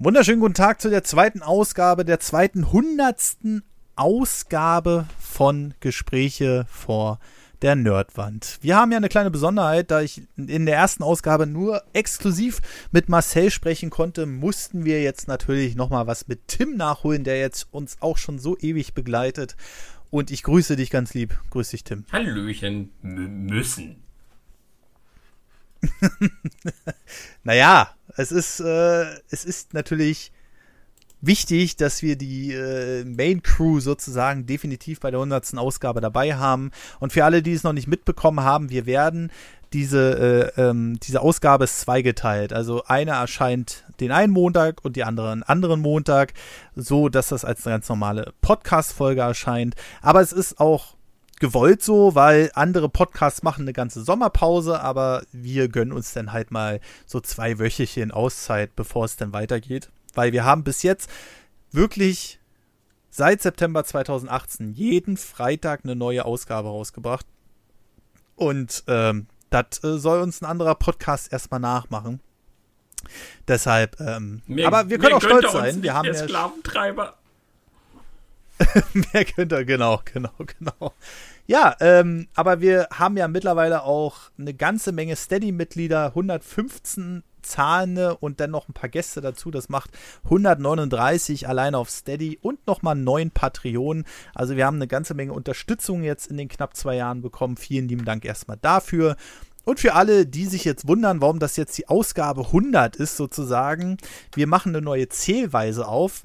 Wunderschönen guten Tag zu der zweiten Ausgabe, der zweiten hundertsten Ausgabe von Gespräche vor der Nerdwand. Wir haben ja eine kleine Besonderheit, da ich in der ersten Ausgabe nur exklusiv mit Marcel sprechen konnte, mussten wir jetzt natürlich nochmal was mit Tim nachholen, der jetzt uns auch schon so ewig begleitet. Und ich grüße dich ganz lieb. Grüß dich, Tim. Hallöchen M müssen. naja, es ist, äh, es ist natürlich wichtig, dass wir die äh, Main Crew sozusagen definitiv bei der 100. Ausgabe dabei haben. Und für alle, die es noch nicht mitbekommen haben, wir werden diese, äh, ähm, diese Ausgabe ist zweigeteilt. Also eine erscheint den einen Montag und die andere einen anderen Montag, so dass das als eine ganz normale Podcast-Folge erscheint. Aber es ist auch gewollt so, weil andere Podcasts machen eine ganze Sommerpause, aber wir gönnen uns dann halt mal so zwei Wöchelchen Auszeit, bevor es dann weitergeht. Weil wir haben bis jetzt wirklich seit September 2018 jeden Freitag eine neue Ausgabe rausgebracht. Und ähm, das äh, soll uns ein anderer Podcast erstmal nachmachen. Deshalb, ähm, Mir, aber wir können auch stolz sein. Wir haben ja Sklaventreiber. Mehr könnte, genau, genau, genau. Ja, ähm, aber wir haben ja mittlerweile auch eine ganze Menge Steady-Mitglieder, 115 zahlende und dann noch ein paar Gäste dazu. Das macht 139 alleine auf Steady und nochmal neun Patreonen. Also wir haben eine ganze Menge Unterstützung jetzt in den knapp zwei Jahren bekommen. Vielen lieben Dank erstmal dafür. Und für alle, die sich jetzt wundern, warum das jetzt die Ausgabe 100 ist sozusagen, wir machen eine neue Zählweise auf.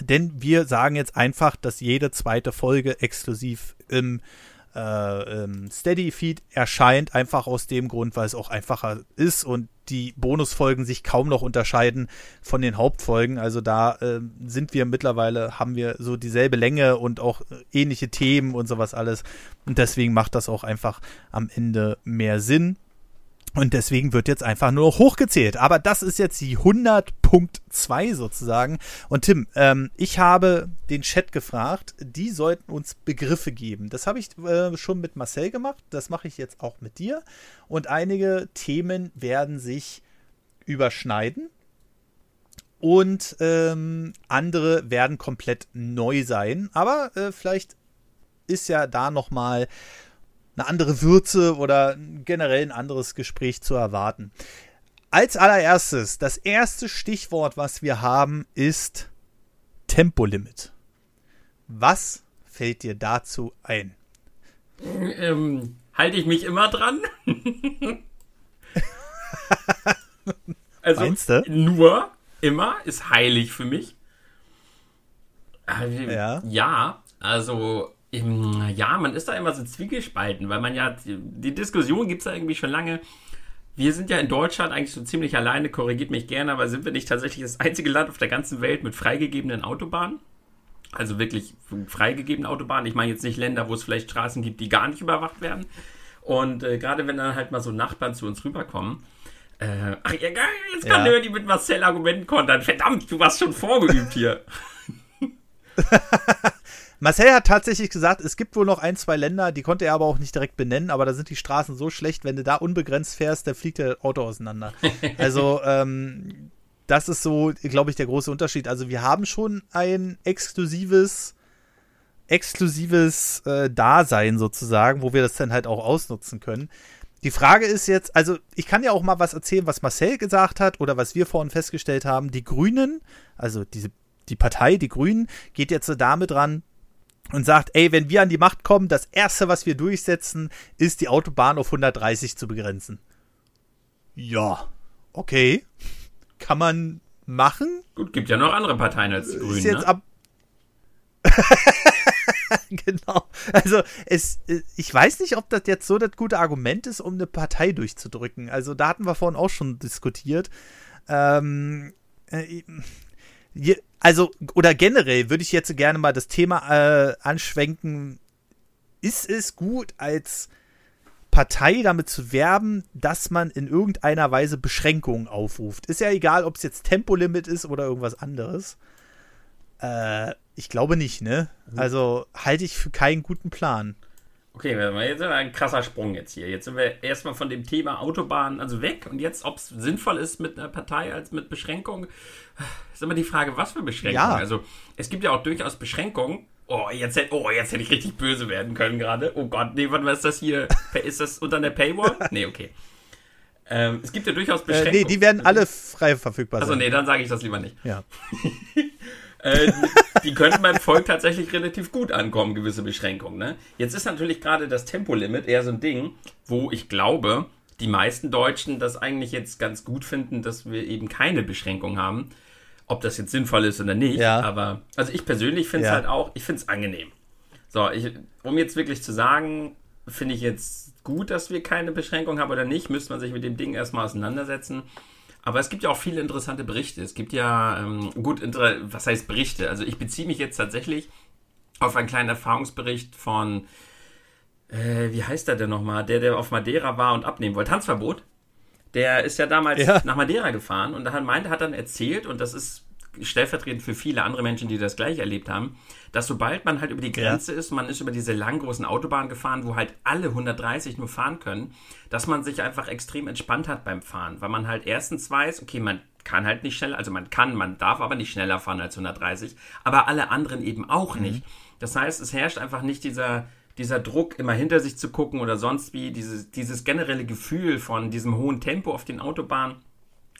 Denn wir sagen jetzt einfach, dass jede zweite Folge exklusiv im äh, Steady-Feed erscheint, einfach aus dem Grund, weil es auch einfacher ist und die Bonusfolgen sich kaum noch unterscheiden von den Hauptfolgen. Also da äh, sind wir mittlerweile, haben wir so dieselbe Länge und auch ähnliche Themen und sowas alles. Und deswegen macht das auch einfach am Ende mehr Sinn. Und deswegen wird jetzt einfach nur hochgezählt. Aber das ist jetzt die 100.2 sozusagen. Und Tim, ähm, ich habe den Chat gefragt, die sollten uns Begriffe geben. Das habe ich äh, schon mit Marcel gemacht. Das mache ich jetzt auch mit dir. Und einige Themen werden sich überschneiden. Und ähm, andere werden komplett neu sein. Aber äh, vielleicht ist ja da noch mal eine andere Würze oder generell ein anderes Gespräch zu erwarten. Als allererstes, das erste Stichwort, was wir haben, ist Tempolimit. Was fällt dir dazu ein? Ähm, halte ich mich immer dran? also Meinst du? nur immer ist heilig für mich. Äh, ja. Ja, also ja, man ist da immer so zwiegespalten, weil man ja, die Diskussion gibt es da irgendwie schon lange. Wir sind ja in Deutschland eigentlich so ziemlich alleine, korrigiert mich gerne, aber sind wir nicht tatsächlich das einzige Land auf der ganzen Welt mit freigegebenen Autobahnen? Also wirklich freigegebene Autobahnen. Ich meine jetzt nicht Länder, wo es vielleicht Straßen gibt, die gar nicht überwacht werden. Und äh, gerade wenn dann halt mal so Nachbarn zu uns rüberkommen, äh, ach ja, jetzt kann ja. Nerdy mit Marcel Argumenten kontern. Verdammt, du warst schon vorgeübt hier. Marcel hat tatsächlich gesagt, es gibt wohl noch ein, zwei Länder, die konnte er aber auch nicht direkt benennen, aber da sind die Straßen so schlecht, wenn du da unbegrenzt fährst, dann fliegt der Auto auseinander. Also, ähm, das ist so, glaube ich, der große Unterschied. Also, wir haben schon ein exklusives, exklusives äh, Dasein sozusagen, wo wir das dann halt auch ausnutzen können. Die Frage ist jetzt, also ich kann ja auch mal was erzählen, was Marcel gesagt hat oder was wir vorhin festgestellt haben. Die Grünen, also diese, die Partei, die Grünen, geht jetzt damit ran, und sagt, ey, wenn wir an die Macht kommen, das erste, was wir durchsetzen, ist die Autobahn auf 130 zu begrenzen. Ja, okay. Kann man machen. Gut, gibt ja noch andere Parteien als die Grünen. Ist jetzt ne? ab genau. Also es, ich weiß nicht, ob das jetzt so das gute Argument ist, um eine Partei durchzudrücken. Also da hatten wir vorhin auch schon diskutiert. Ähm, äh, also, oder generell würde ich jetzt gerne mal das Thema äh, anschwenken. Ist es gut, als Partei damit zu werben, dass man in irgendeiner Weise Beschränkungen aufruft? Ist ja egal, ob es jetzt Tempolimit ist oder irgendwas anderes. Äh, ich glaube nicht, ne? Also halte ich für keinen guten Plan. Okay, jetzt ein krasser Sprung jetzt hier. Jetzt sind wir erstmal von dem Thema Autobahn also weg und jetzt, ob es sinnvoll ist mit einer Partei als mit Beschränkung, ist immer die Frage, was für Beschränkungen. Ja. Also es gibt ja auch durchaus Beschränkungen. Oh, jetzt hätte, oh, jetzt hätte ich richtig böse werden können gerade. Oh Gott, nee, was ist das hier? Ist das unter der Paywall? Nee, okay. Ähm, es gibt ja durchaus Beschränkungen. Äh, nee, die werden alle frei verfügbar sein. Also nee, dann sage ich das lieber nicht. Ja. äh, die könnten beim Volk tatsächlich relativ gut ankommen, gewisse Beschränkungen. Ne? Jetzt ist natürlich gerade das Tempolimit eher so ein Ding, wo ich glaube, die meisten Deutschen das eigentlich jetzt ganz gut finden, dass wir eben keine Beschränkung haben. Ob das jetzt sinnvoll ist oder nicht. Ja. Aber also ich persönlich finde es ja. halt auch, ich finde es angenehm. So, ich, um jetzt wirklich zu sagen, finde ich jetzt gut, dass wir keine Beschränkung haben oder nicht, müsste man sich mit dem Ding erstmal auseinandersetzen. Aber es gibt ja auch viele interessante Berichte. Es gibt ja, ähm, gut, was heißt Berichte? Also ich beziehe mich jetzt tatsächlich auf einen kleinen Erfahrungsbericht von, äh, wie heißt der denn nochmal? Der, der auf Madeira war und abnehmen wollte. Tanzverbot. Der ist ja damals ja. nach Madeira gefahren und hat, meinte, hat dann erzählt, und das ist stellvertretend für viele andere Menschen, die das gleich erlebt haben, dass sobald man halt über die Grenze ja. ist, man ist über diese langen großen Autobahnen gefahren, wo halt alle 130 nur fahren können, dass man sich einfach extrem entspannt hat beim Fahren, weil man halt erstens weiß, okay, man kann halt nicht schneller, also man kann, man darf aber nicht schneller fahren als 130, aber alle anderen eben auch mhm. nicht. Das heißt, es herrscht einfach nicht dieser dieser Druck, immer hinter sich zu gucken oder sonst wie, dieses, dieses generelle Gefühl von diesem hohen Tempo auf den Autobahnen.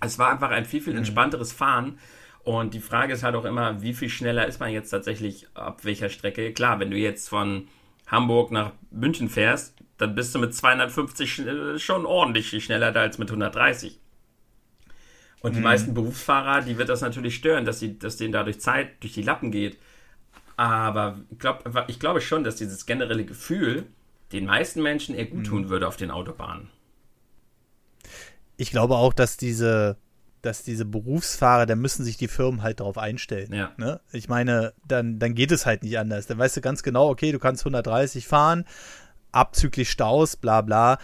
Es war einfach ein viel, viel mhm. entspannteres Fahren. Und die Frage ist halt auch immer, wie viel schneller ist man jetzt tatsächlich ab welcher Strecke? Klar, wenn du jetzt von Hamburg nach München fährst, dann bist du mit 250 schon ordentlich schneller als mit 130. Und die mhm. meisten Berufsfahrer, die wird das natürlich stören, dass, sie, dass denen dadurch Zeit durch die Lappen geht. Aber ich, glaub, ich glaube schon, dass dieses generelle Gefühl den meisten Menschen eher gut tun mhm. würde auf den Autobahnen. Ich glaube auch, dass diese dass diese Berufsfahrer, da müssen sich die Firmen halt darauf einstellen. Ja. Ne? Ich meine, dann, dann geht es halt nicht anders. Dann weißt du ganz genau, okay, du kannst 130 fahren, abzüglich Staus, bla bla,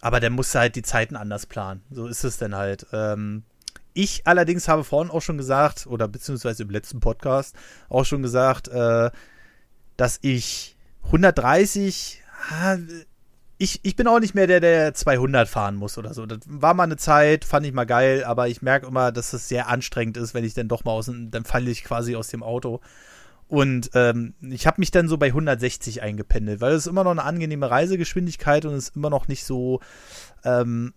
aber dann musst du halt die Zeiten anders planen. So ist es dann halt. Ähm, ich allerdings habe vorhin auch schon gesagt, oder beziehungsweise im letzten Podcast auch schon gesagt, äh, dass ich 130 ich, ich bin auch nicht mehr der, der 200 fahren muss oder so. Das war mal eine Zeit, fand ich mal geil, aber ich merke immer, dass es sehr anstrengend ist, wenn ich dann doch mal aus dem, dann falle ich quasi aus dem Auto. Und ähm, ich habe mich dann so bei 160 eingependelt, weil es ist immer noch eine angenehme Reisegeschwindigkeit und es ist immer noch nicht so, ähm,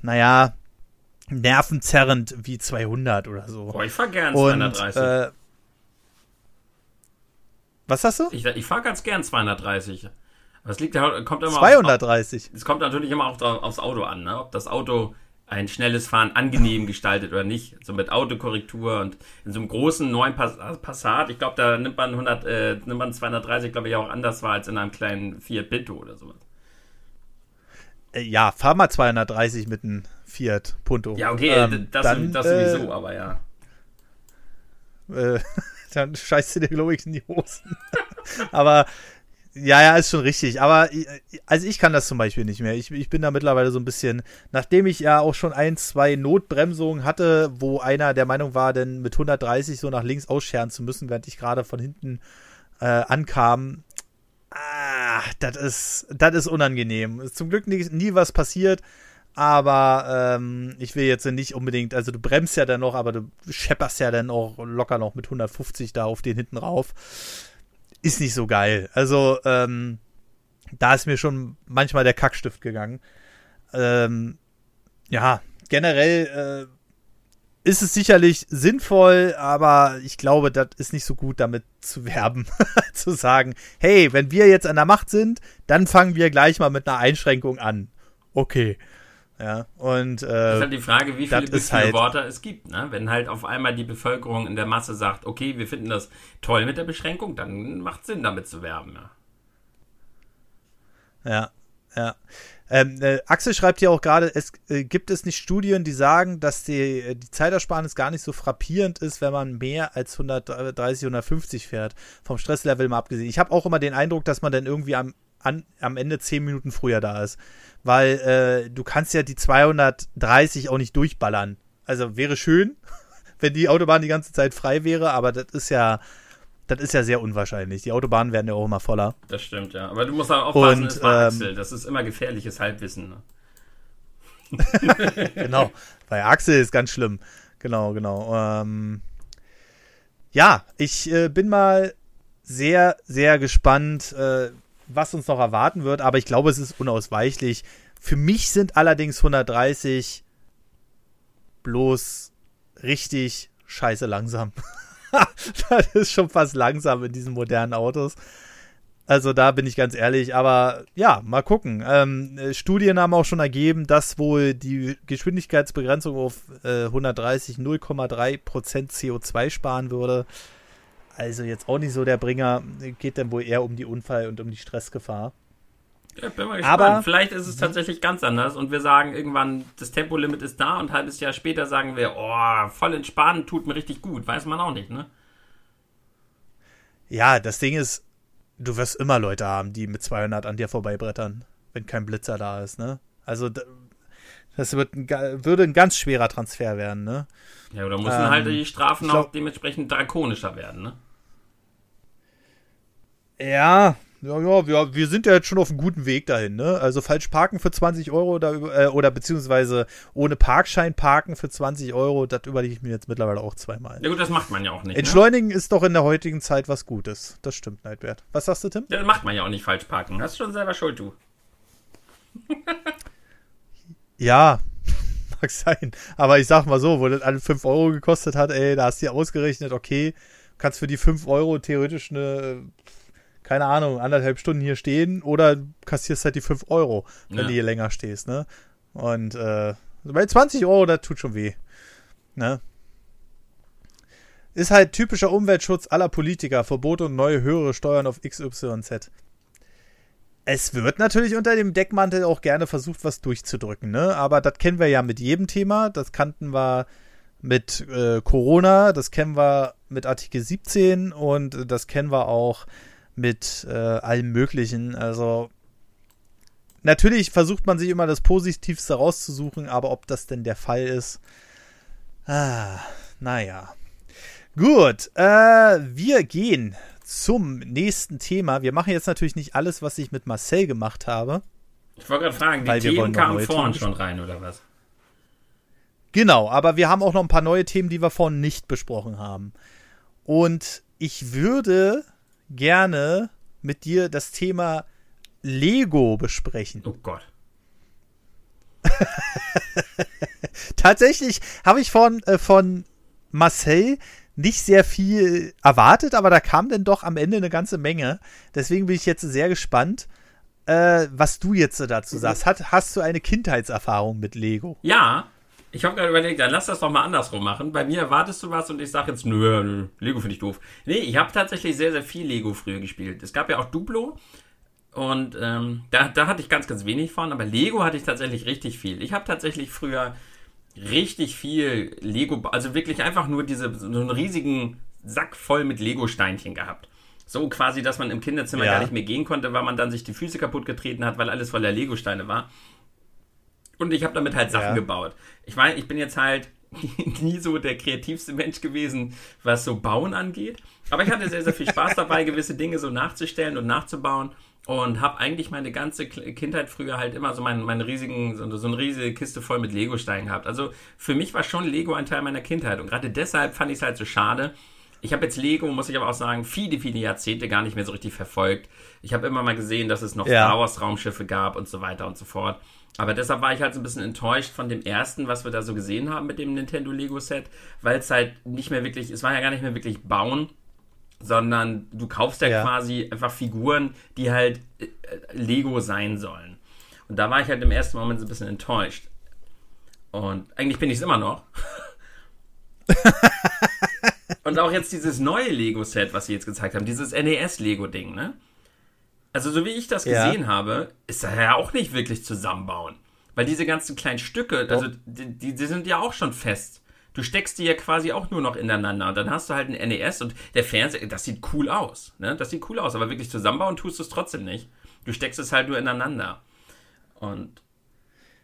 naja, nervenzerrend wie 200 oder so. Boah, ich fahr gern 230. Und, äh, was hast du? Ich, ich fahr ganz gern 230. Das liegt, kommt immer 230. Es kommt natürlich immer auch aufs Auto an, ne? ob das Auto ein schnelles Fahren angenehm gestaltet oder nicht. So mit Autokorrektur und in so einem großen neuen Passat, ich glaube, da nimmt man 100, äh, nimmt man 230, glaube ich, auch anders wahr als in einem kleinen Fiat Pinto oder sowas. Äh, ja, fahr mal 230 mit einem Fiat Punto. Ja, okay, ähm, das, dann, das sowieso, äh, aber ja. Äh, dann scheißt du dir, glaube ich, in die Hosen. aber ja, ja, ist schon richtig. Aber also ich kann das zum Beispiel nicht mehr. Ich, ich bin da mittlerweile so ein bisschen, nachdem ich ja auch schon ein, zwei Notbremsungen hatte, wo einer der Meinung war, denn mit 130 so nach links ausscheren zu müssen, während ich gerade von hinten äh, ankam. Ah, das ist, das ist unangenehm. Ist zum Glück nie, nie was passiert. Aber ähm, ich will jetzt nicht unbedingt, also du bremst ja dann noch, aber du schepperst ja dann auch locker noch mit 150 da auf den hinten rauf ist nicht so geil. Also, ähm, da ist mir schon manchmal der Kackstift gegangen. Ähm, ja, generell äh, ist es sicherlich sinnvoll, aber ich glaube, das ist nicht so gut, damit zu werben. zu sagen, hey, wenn wir jetzt an der Macht sind, dann fangen wir gleich mal mit einer Einschränkung an. Okay. Ja, und äh, das ist halt die Frage, wie viele Befürworter halt, es gibt. Ne? Wenn halt auf einmal die Bevölkerung in der Masse sagt, okay, wir finden das toll mit der Beschränkung, dann macht Sinn, damit zu werben. Ja, ja. ja. Ähm, äh, Axel schreibt hier auch gerade, es äh, gibt es nicht Studien, die sagen, dass die, äh, die Zeitersparnis gar nicht so frappierend ist, wenn man mehr als 130, 150 fährt. Vom Stresslevel mal abgesehen. Ich habe auch immer den Eindruck, dass man dann irgendwie am, an, am Ende 10 Minuten früher da ist weil äh, du kannst ja die 230 auch nicht durchballern. Also wäre schön, wenn die Autobahn die ganze Zeit frei wäre, aber das ist ja das ist ja sehr unwahrscheinlich. Die Autobahnen werden ja auch immer voller. Das stimmt, ja. Aber du musst auch aufpassen, Und, war ähm, Axel. Das ist immer gefährliches Halbwissen. Ne? genau. Bei Axel ist ganz schlimm. Genau, genau. Ähm, ja, ich äh, bin mal sehr, sehr gespannt, äh, was uns noch erwarten wird, aber ich glaube, es ist unausweichlich. Für mich sind allerdings 130 bloß richtig scheiße langsam. das ist schon fast langsam in diesen modernen Autos. Also da bin ich ganz ehrlich, aber ja, mal gucken. Ähm, äh, Studien haben auch schon ergeben, dass wohl die Geschwindigkeitsbegrenzung auf äh, 130 0,3% CO2 sparen würde. Also jetzt auch nicht so der Bringer, geht dann wohl eher um die Unfall- und um die Stressgefahr. Ja, bin mal gespannt. Aber- Vielleicht ist es tatsächlich ganz anders und wir sagen irgendwann, das Tempolimit ist da und ein halbes Jahr später sagen wir, oh, voll entspannen, tut mir richtig gut. Weiß man auch nicht, ne? Ja, das Ding ist, du wirst immer Leute haben, die mit 200 an dir vorbeibrettern, wenn kein Blitzer da ist, ne? Also das wird ein, würde ein ganz schwerer Transfer werden, ne? Ja, oder müssen Ähm, halt die Strafen glaub- auch dementsprechend drakonischer werden, ne? Ja, ja, ja, wir, wir sind ja jetzt schon auf einem guten Weg dahin, ne? Also falsch parken für 20 Euro oder, äh, oder beziehungsweise ohne Parkschein parken für 20 Euro, das überlege ich mir jetzt mittlerweile auch zweimal. Ja gut, das macht man ja auch nicht. Ne? Entschleunigen ist doch in der heutigen Zeit was Gutes. Das stimmt, Neidwert. Was sagst du, Tim? Ja, das macht man ja auch nicht falsch parken. Hast schon selber Schuld, du. Ja, mag sein. Aber ich sag mal so, wo das alle 5 Euro gekostet hat, ey, da hast du dir ausgerechnet, okay, kannst für die 5 Euro theoretisch eine, keine Ahnung, anderthalb Stunden hier stehen oder kassierst halt die 5 Euro, wenn Ja. du hier länger stehst, ne? Und äh, bei 20 Euro, das tut schon weh. Ne? Ist halt typischer Umweltschutz aller Politiker, Verbot und neue höhere Steuern auf XYZ. Es wird natürlich unter dem Deckmantel auch gerne versucht, was durchzudrücken, ne? Aber das kennen wir ja mit jedem Thema. Das kannten wir mit äh, Corona, das kennen wir mit Artikel 17 und das kennen wir auch mit äh, allem Möglichen. Also natürlich versucht man sich immer das Positivste rauszusuchen, aber ob das denn der Fall ist, ah, naja. Gut, äh, wir gehen zum nächsten Thema. Wir machen jetzt natürlich nicht alles, was ich mit Marcel gemacht habe. Ich wollte gerade fragen, die Themen kamen vorhin schon rein, oder was? Genau, aber wir haben auch noch ein paar neue Themen, die wir vorhin nicht besprochen haben. Und ich würde gerne mit dir das Thema Lego besprechen. Oh Gott. Tatsächlich habe ich von, äh, von Marcel nicht sehr viel erwartet, aber da kam dann doch am Ende eine ganze Menge. Deswegen bin ich jetzt sehr gespannt, äh, was du jetzt dazu sagst. Hat, hast du eine Kindheitserfahrung mit Lego? Ja, ich habe gerade überlegt, dann lass das doch mal andersrum machen. Bei mir erwartest du was und ich sage jetzt, nö, nö, Lego finde ich doof. Nee, ich habe tatsächlich sehr, sehr viel Lego früher gespielt. Es gab ja auch Duplo und ähm, da, da hatte ich ganz, ganz wenig von, aber Lego hatte ich tatsächlich richtig viel. Ich habe tatsächlich früher richtig viel Lego, also wirklich einfach nur diese, so einen riesigen Sack voll mit Lego-Steinchen gehabt. So quasi, dass man im Kinderzimmer Ja. gar nicht mehr gehen konnte, weil man dann sich die Füße kaputt getreten hat, weil alles voller Lego-Steine war. Und ich habe damit halt Sachen Ja. gebaut. Ich meine, ich bin jetzt halt nie so der kreativste Mensch gewesen, was so Bauen angeht. Aber ich hatte sehr, sehr viel Spaß dabei, gewisse Dinge so nachzustellen und nachzubauen. Und habe eigentlich meine ganze Kindheit früher halt immer so meinen, meinen riesigen, so, so eine riesige Kiste voll mit Lego-Steinen gehabt. Also für mich war schon Lego ein Teil meiner Kindheit. Und gerade deshalb fand ich es halt so schade. Ich habe jetzt Lego, muss ich aber auch sagen, viele, viele Jahrzehnte gar nicht mehr so richtig verfolgt. Ich habe immer mal gesehen, dass es noch Ja. Star Wars Raumschiffe gab und so weiter und so fort. Aber deshalb war ich halt so ein bisschen enttäuscht von dem ersten, was wir da so gesehen haben mit dem Nintendo Lego Set, weil es halt nicht mehr wirklich, es war ja gar nicht mehr wirklich bauen, sondern du kaufst ja, Ja. quasi einfach Figuren, die halt äh, äh, Lego sein sollen. Und da war ich halt im ersten Moment so ein bisschen enttäuscht. Und eigentlich bin ich es immer noch. Und auch jetzt dieses neue Lego-Set, was sie jetzt gezeigt haben, dieses NES-Lego-Ding, ne? Also, so wie ich das Ja. gesehen habe, ist das ja auch nicht wirklich zusammenbauen. Weil diese ganzen kleinen Stücke, also die, die, die sind ja auch schon fest. Du steckst die ja quasi auch nur noch ineinander und dann hast du halt ein NES und der Fernseher, das sieht cool aus, ne? Das sieht cool aus, aber wirklich zusammenbauen tust du es trotzdem nicht. Du steckst es halt nur ineinander. Und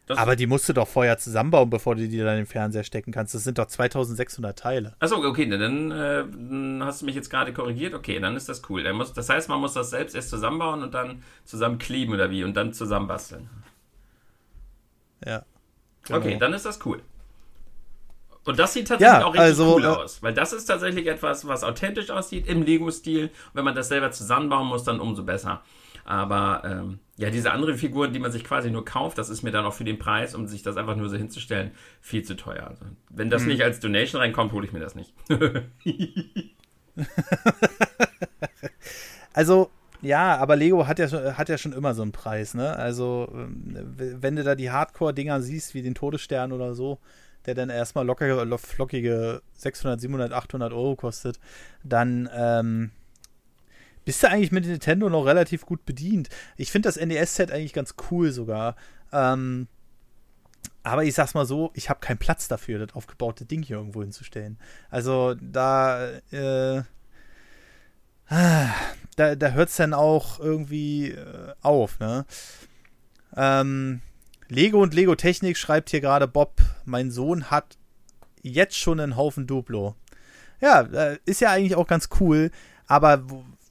Das Aber die musst du doch vorher zusammenbauen, bevor du die dann in den Fernseher stecken kannst. Das sind doch 2600 Teile. Achso, okay, dann, äh, hast du mich jetzt gerade korrigiert. Okay, dann ist das cool. Muss, das heißt, man muss das selbst erst zusammenbauen und dann zusammen kleben oder wie und dann zusammenbasteln. Ja. Okay, dann ist das cool. Und das sieht tatsächlich Ja, auch richtig also, cool äh, aus, weil das ist tatsächlich etwas, was authentisch aussieht im Lego-Stil. Und wenn man das selber zusammenbauen muss, dann umso besser. Aber ähm, ja, diese anderen Figuren, die man sich quasi nur kauft, das ist mir dann auch für den Preis, um sich das einfach nur so hinzustellen, viel zu teuer. Also, wenn Hm. das nicht als Donation reinkommt, hole ich mir das nicht. Also, ja, aber Lego hat ja, schon- hat ja schon immer so einen Preis, ne? Also, ähm, wenn du da die Hardcore-Dinger siehst, wie den Todesstern oder so, der dann erstmal lockere, lo- flockige 600, 700, 800 Euro kostet, dann ähm, bist du eigentlich mit Nintendo noch relativ gut bedient. Ich finde das NES-Set eigentlich ganz cool sogar. Ähm, aber ich sag's mal so, ich habe keinen Platz dafür, das aufgebaute Ding hier irgendwo hinzustellen. Also da, äh, da, da hört es dann auch irgendwie äh, auf, ne? Ähm, Lego und Lego Technik schreibt hier gerade Bob, mein Sohn hat jetzt schon einen Haufen Duplo. Ja, äh, ist ja eigentlich auch ganz cool, aber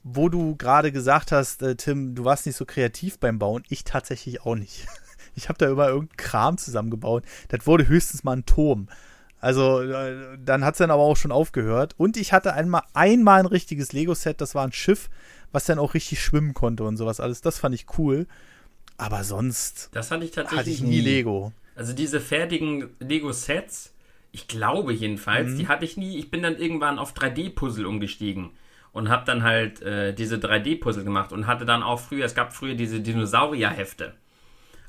wo, du gerade gesagt hast, äh, Tim, du warst nicht so kreativ beim Bauen, ich tatsächlich auch nicht. Ich habe da immer irgendeinen Kram zusammengebaut. Das wurde höchstens mal ein Turm. Also äh, dann hat es dann aber auch schon aufgehört. Und ich hatte einmal, einmal ein richtiges Lego-Set, das war ein Schiff, was dann auch richtig schwimmen konnte und sowas alles. Das fand ich cool. Aber sonst Das hatte ich tatsächlich hatte ich nie Lego. Also diese fertigen Lego-Sets, ich glaube jedenfalls, Mhm. die hatte ich nie. Ich bin dann irgendwann auf 3D-Puzzle umgestiegen und habe dann halt äh, diese 3D-Puzzle gemacht und hatte dann auch früher, es gab früher diese Dinosaurier-Hefte.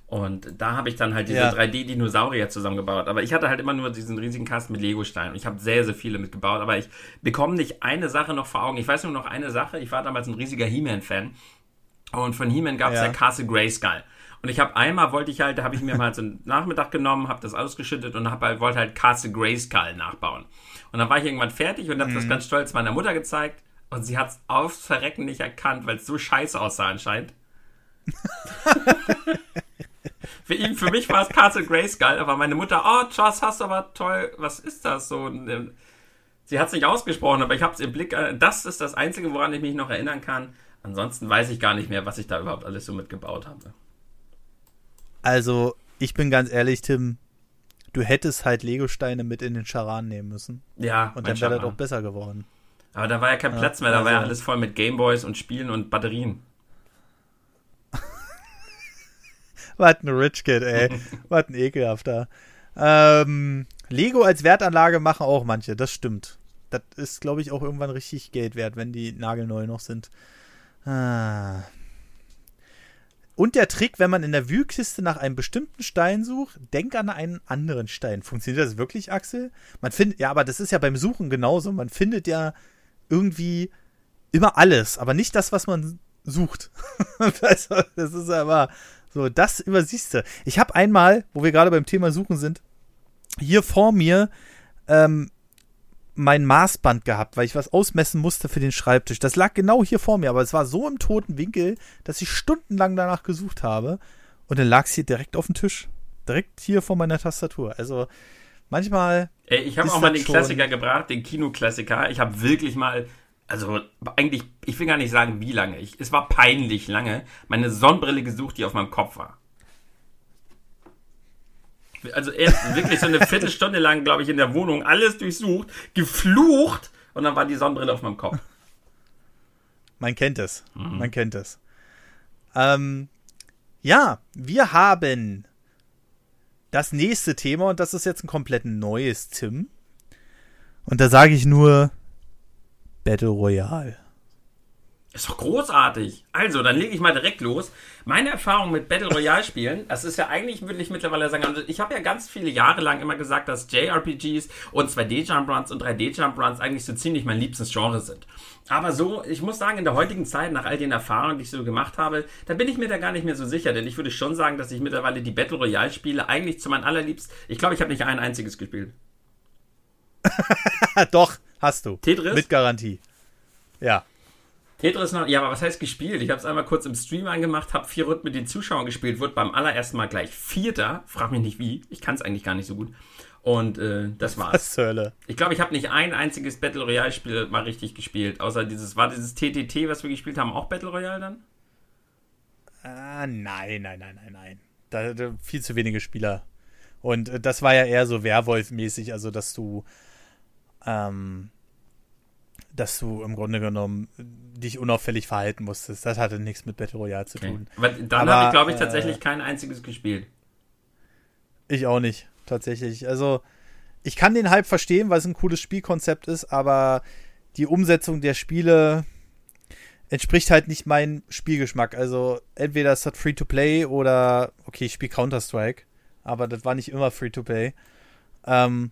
Und da habe ich dann halt diese Ja. 3D-Dinosaurier zusammengebaut. Aber ich hatte halt immer nur diesen riesigen Kasten mit Lego-Steinen. Und ich habe sehr, sehr viele mitgebaut. Aber ich bekomme nicht eine Sache noch vor Augen. Ich weiß nur noch eine Sache. Ich war damals ein riesiger He-Man-Fan. Und von He-Man gab es Ja. ja. Castle Grayskull. Und ich habe einmal wollte ich halt, da habe ich mir mal so einen Nachmittag genommen, habe das ausgeschüttet und hab halt, wollte halt Castle Grayskull nachbauen. Und dann war ich irgendwann fertig und habe das ganz stolz meiner Mutter gezeigt. Und sie hat es aufs Verrecken nicht erkannt, weil es so scheiße aussah anscheinend. für, ihn, für mich war es Castle Grayskull, aber meine Mutter, oh, Joss, hast du aber toll, was ist das so? Ähm, sie hat es nicht ausgesprochen, aber ich habe es im Blick. äh, Das ist das Einzige, woran ich mich noch erinnern kann. Ansonsten weiß ich gar nicht mehr, was ich da überhaupt alles so mitgebaut habe. Also, ich bin ganz ehrlich, Tim, du hättest halt Lego-Steine mit in den Charan nehmen müssen. Ja, Und dann wäre das doch besser geworden. Aber da war ja kein Ja, Platz mehr, da war ja also- alles voll mit Gameboys und Spielen und Batterien. Was ein Rich Kid, ey. Was ein ekelhafter. Ähm, Lego als Wertanlage machen auch manche, das stimmt. Das ist, glaube ich, auch irgendwann richtig Geld wert, wenn die nagelneu noch sind. Ah. Und der Trick, wenn man in der Wühlkiste nach einem bestimmten Stein sucht, denk an einen anderen Stein. Funktioniert das wirklich, Axel? Man findet, ja, aber das ist ja beim Suchen genauso. Man findet ja irgendwie immer alles, aber nicht das, was man sucht. also, das ist aber so, das übersiehst du. Ich habe einmal, wo wir gerade beim Thema Suchen sind, hier vor mir ähm, mein Maßband gehabt, weil ich was ausmessen musste für den Schreibtisch. Das lag genau hier vor mir, aber es war so im toten Winkel, dass ich stundenlang danach gesucht habe. Und dann lag es hier direkt auf dem Tisch. Direkt hier vor meiner Tastatur. Also manchmal. Ey, ich habe auch mal den schon- Klassiker gebracht, den Kinoklassiker. Ich habe wirklich mal, also eigentlich, ich will gar nicht sagen, wie lange. Ich, es war peinlich lange, meine Sonnenbrille gesucht, die auf meinem Kopf war. Also erst wirklich so eine Viertelstunde lang, glaube ich, in der Wohnung alles durchsucht, geflucht und dann war die Sonnenbrille auf meinem Kopf. Man kennt es. Man kennt es. Ähm, ja, wir haben das nächste Thema und das ist jetzt ein komplett neues, Tim. Und da sage ich nur Battle Royale. Ist doch großartig. Also, dann lege ich mal direkt los. Meine Erfahrung mit Battle Royale Spielen, das ist ja eigentlich, würde ich mittlerweile sagen, also ich habe ja ganz viele Jahre lang immer gesagt, dass JRPGs und 2D Jump Runs und 3D Jump Runs eigentlich so ziemlich mein liebstes Genre sind. Aber so, ich muss sagen, in der heutigen Zeit, nach all den Erfahrungen, die ich so gemacht habe, da bin ich mir da gar nicht mehr so sicher, denn ich würde schon sagen, dass ich mittlerweile die Battle Royale Spiele eigentlich zu meinen allerliebsten, ich glaube, ich habe nicht ein einziges gespielt. Doch, hast du. Tetris? Mit Garantie. Ja. Tetris noch, ja, aber was heißt gespielt? Ich habe es einmal kurz im Stream angemacht, habe vier Runden mit den Zuschauern gespielt, wurde beim allerersten Mal gleich Vierter. Frag mich nicht wie, ich kann es eigentlich gar nicht so gut. Und äh, das war's. Was zur Hölle? Ich glaube, ich habe nicht ein einziges Battle Royale Spiel mal richtig gespielt, außer dieses, war dieses TTT, was wir gespielt haben, auch Battle Royale dann? Ah, nein, nein, nein, nein, nein. Da, da viel zu wenige Spieler. Und äh, das war ja eher so Werwolf-mäßig, also dass du, ähm, dass du im Grunde genommen dich unauffällig verhalten musstest. Das hatte nichts mit Battle Royale zu Okay. tun. Aber dann habe ich, glaube ich, äh, tatsächlich kein einziges gespielt. Ich auch nicht, tatsächlich. Also, ich kann den Hype verstehen, weil es ein cooles Spielkonzept ist, aber die Umsetzung der Spiele entspricht halt nicht meinem Spielgeschmack. Also, entweder ist das Free-to-Play oder, okay, ich spiele Counter-Strike, aber das war nicht immer Free-to-Play. Ähm,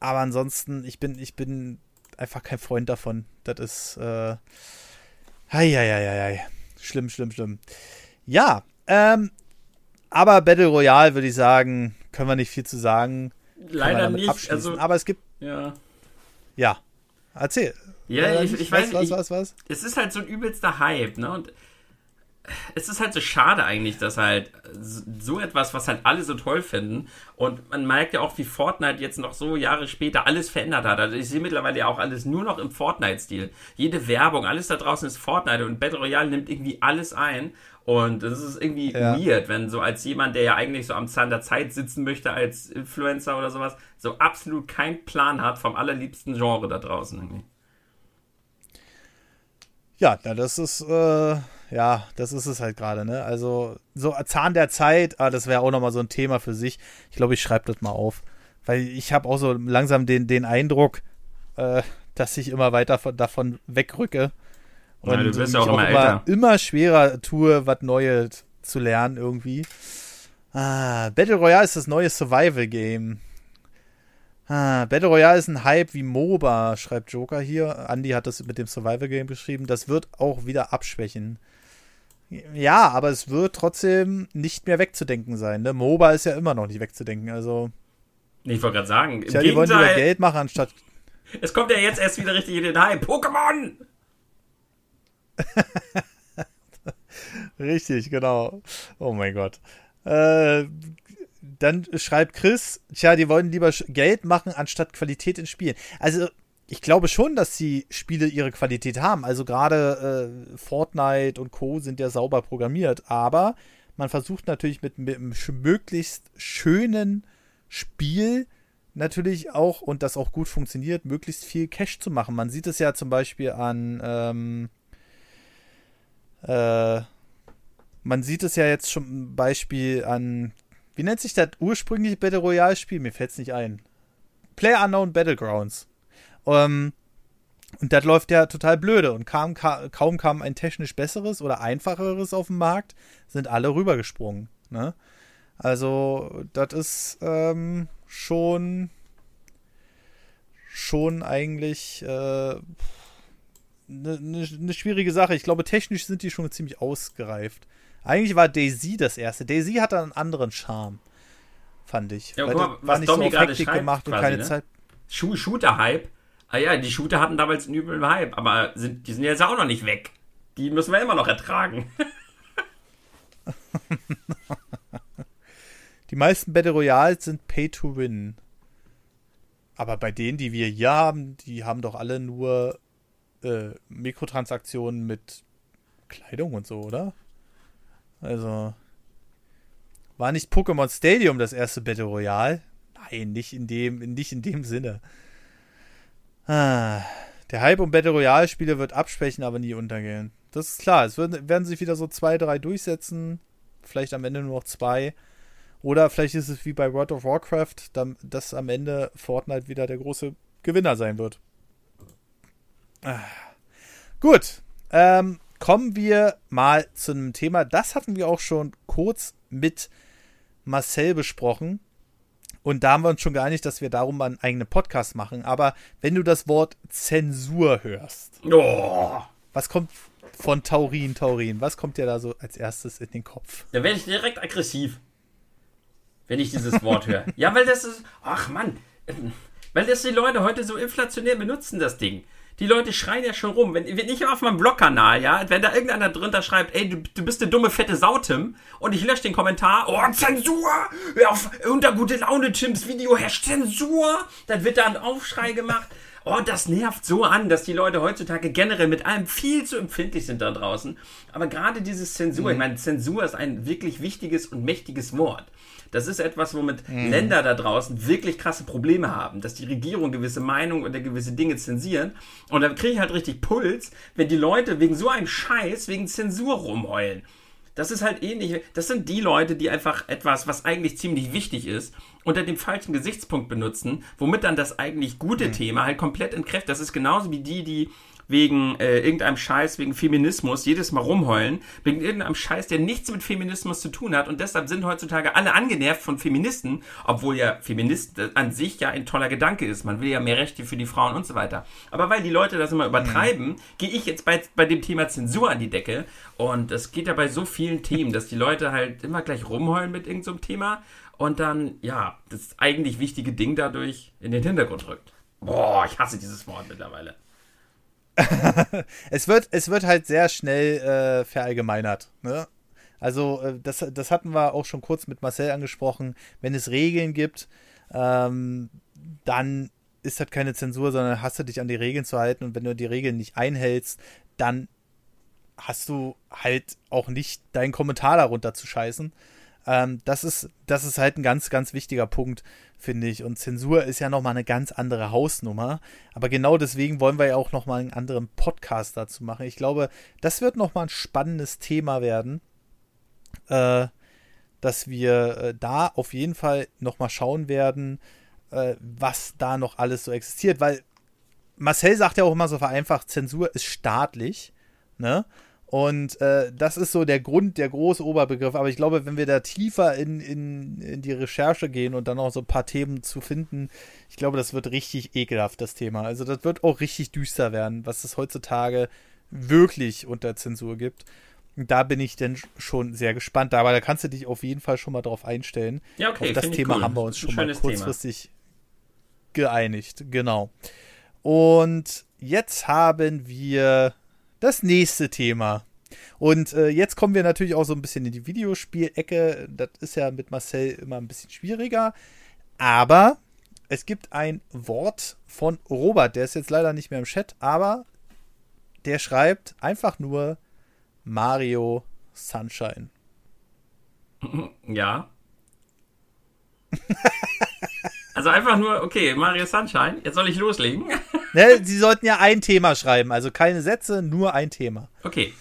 aber ansonsten, ich bin, ich bin einfach kein Freund davon. Das ist, äh, hei, hei, hei, hei. Schlimm, schlimm, schlimm. Ja, ähm, aber Battle Royale würde ich sagen, können wir nicht viel zu sagen. Leider nicht. abschließen. Also, aber es gibt, ja. ja. Erzähl. Ja, ich, ich weiß was, nicht. was, was, was? es ist halt so ein übelster Hype, ne? Und es ist halt so schade eigentlich, dass halt so etwas, was halt alle so toll finden. Und man merkt ja auch, wie Fortnite jetzt noch so Jahre später alles verändert hat. Also ich sehe mittlerweile ja auch alles nur noch im Fortnite-Stil. Jede Werbung, alles da draußen ist Fortnite und Battle Royale nimmt irgendwie alles ein. Und das ist irgendwie Ja. weird, wenn so als jemand, der ja eigentlich so am Zahn der Zeit sitzen möchte als Influencer oder sowas, so absolut keinen Plan hat vom allerliebsten Genre da draußen irgendwie. Ja, na, das ist, äh, ja, das ist es halt gerade, ne? Also, so Zahn der Zeit, ah, das wäre auch nochmal so ein Thema für sich. Ich glaube, ich schreibe das mal auf. Weil ich habe auch so langsam den, den Eindruck, äh, dass ich immer weiter von, davon wegrücke. Und Ja, du wirst auch immer älter. immer schwerer tue, was Neues zu lernen irgendwie. Ah, Battle Royale ist das neue Survival-Game. Ah, Battle Royale ist ein Hype wie MOBA, schreibt Joker hier. Andy hat das mit dem Survival Game beschrieben. Das wird auch wieder abschwächen. Ja, aber es wird trotzdem nicht mehr wegzudenken sein. Ne? MOBA ist ja immer noch nicht wegzudenken. Also, Ich wollte gerade sagen, im tja, die wollen lieber Geld machen, anstatt. es kommt ja jetzt erst wieder richtig in den Hype. Pokémon! Richtig, genau. Oh mein Gott. Äh, dann schreibt Chris, tja, die wollen lieber Geld machen, anstatt Qualität in Spielen. Also, ich glaube schon, dass die Spiele ihre Qualität haben. Also gerade äh, Fortnite und Co. sind ja sauber programmiert, aber man versucht natürlich mit, mit einem möglichst schönen Spiel natürlich auch, und das auch gut funktioniert, möglichst viel Cash zu machen. Man sieht es ja zum Beispiel an ähm, äh, man sieht es ja jetzt schon Beispiel an, wie nennt sich das ursprüngliche Battle Royale Spiel? Mir fällt es nicht ein. Player Unknown Battlegrounds. Ähm, und das läuft ja total blöde und kam, ka kaum kam ein technisch besseres oder einfacheres auf den Markt, sind alle rübergesprungen. Ne? Also, das ist ähm, schon schon eigentlich eine ne, ne schwierige Sache. Ich glaube, technisch sind die schon ziemlich ausgereift. Eigentlich war Daisy das erste. Daisy hatte einen anderen Charme, fand ich. Ja, guck mal, war was nicht so Domi auf gerade Hektik schreibt gemacht und quasi, keine ne? Zeit. Shooter-Hype. Ah ja, die Shooter hatten damals einen üblen Hype, aber sind, die sind jetzt auch noch nicht weg. Die müssen wir immer noch ertragen. Die meisten Battle Royals sind Pay to Win. Aber bei denen, die wir hier haben, die haben doch alle nur äh, Mikrotransaktionen mit Kleidung und so, oder? Also. War nicht Pokémon Stadium das erste Battle Royale? Nein, nicht in dem, nicht in dem Sinne. Ah, der Hype um Battle Royale Spiele wird abschwächen, aber nie untergehen. Das ist klar. Es werden, werden sich wieder so zwei, drei durchsetzen. Vielleicht am Ende nur noch zwei. Oder vielleicht ist es wie bei World of Warcraft, dass am Ende Fortnite wieder der große Gewinner sein wird. Ah. Gut. Ähm, kommen wir mal zu einem Thema. Das hatten wir auch schon kurz mit Marcel besprochen. Und da haben wir uns schon geeinigt, dass wir darum mal einen eigenen Podcast machen. Aber wenn du das Wort Zensur hörst, Oh, was kommt von Taurin, Taurin? Was kommt dir da so als erstes in den Kopf? da werde ich direkt aggressiv, wenn ich dieses Wort höre. Ja, weil das ist. Ach Mann. ähm, Weil das die Leute heute so inflationär benutzen, das Ding. Die Leute schreien ja schon rum. Wenn, wenn ich auf meinem Blogkanal, ja, wenn da irgendeiner drunter schreibt, ey, du, du bist eine dumme, fette Sau, Tim, und ich lösche den Kommentar, oh, Zensur! Auf, unter gute Laune Tims Video herrscht Zensur! Dann wird da ein Aufschrei gemacht. Oh, das nervt so an, dass die Leute heutzutage generell mit allem viel zu empfindlich sind da draußen. Aber gerade dieses Zensur, mhm. ich meine, Zensur ist ein wirklich wichtiges und mächtiges Wort. Das ist etwas, womit mhm. Länder da draußen wirklich krasse Probleme haben, dass die Regierung gewisse Meinungen oder gewisse Dinge zensieren. Und dann kriege ich halt richtig Puls, wenn die Leute wegen so einem Scheiß, wegen Zensur rumheulen. Das ist halt ähnlich. Das sind die Leute, die einfach etwas, was eigentlich ziemlich wichtig ist, unter dem falschen Gesichtspunkt benutzen, womit dann das eigentlich gute mhm. Thema halt komplett entkräftet. Das ist genauso wie die, die wegen äh, irgendeinem Scheiß, wegen Feminismus jedes Mal rumheulen, wegen irgendeinem Scheiß, der nichts mit Feminismus zu tun hat. Und deshalb sind heutzutage alle angenervt von Feministen, obwohl ja Feminist an sich ja ein toller Gedanke ist. Man will ja mehr Rechte für die Frauen und so weiter. Aber weil die Leute das immer übertreiben, mhm. gehe ich jetzt bei, bei dem Thema Zensur an die Decke. Und es geht ja bei so vielen Themen, dass die Leute halt immer gleich rumheulen mit irgendeinem so Thema und dann, ja, das eigentlich wichtige Ding dadurch in den Hintergrund rückt. Boah, ich hasse dieses Wort mittlerweile. es, wird, es wird halt sehr schnell äh, verallgemeinert. Ne? Also, äh, das, das hatten wir auch schon kurz mit Marcel angesprochen. Wenn es Regeln gibt, ähm, dann ist das keine Zensur, sondern hast du dich an die Regeln zu halten. Und wenn du die Regeln nicht einhältst, dann hast du halt auch nicht deinen Kommentar darunter zu scheißen. Ähm, das, ist, das ist halt ein ganz, ganz wichtiger Punkt, finde ich. Und Zensur ist ja nochmal eine ganz andere Hausnummer. Aber genau deswegen wollen wir ja auch nochmal einen anderen Podcast dazu machen. Ich glaube, das wird nochmal ein spannendes Thema werden. Äh, dass wir äh, da auf jeden Fall nochmal schauen werden, äh, was da noch alles so existiert. Weil Marcel sagt ja auch immer so vereinfacht, Zensur ist staatlich. Ne? Und äh, das ist so der Grund, der große Oberbegriff. Aber ich glaube, wenn wir da tiefer in, in, in die Recherche gehen und dann auch so ein paar Themen zu finden, ich glaube, das wird richtig ekelhaft, das Thema. Also das wird auch richtig düster werden, was es heutzutage wirklich unter Zensur gibt. Da bin ich denn schon sehr gespannt. Aber da kannst du dich auf jeden Fall schon mal drauf einstellen. Ja, okay. Auf das Thema cool. haben wir uns schon mal kurzfristig Thema. geeinigt. Genau. Und jetzt haben wir das nächste Thema. Und äh, jetzt kommen wir natürlich auch so ein bisschen in die Videospielecke. Das ist ja mit Marcel immer ein bisschen schwieriger. Aber es gibt ein Wort von Robert, der ist jetzt leider nicht mehr im Chat, aber der schreibt einfach nur Mario Sunshine. Ja. also einfach nur, okay, Mario Sunshine, jetzt soll ich loslegen. ne, sie sollten ja ein Thema schreiben, also keine Sätze, nur ein Thema. Okay.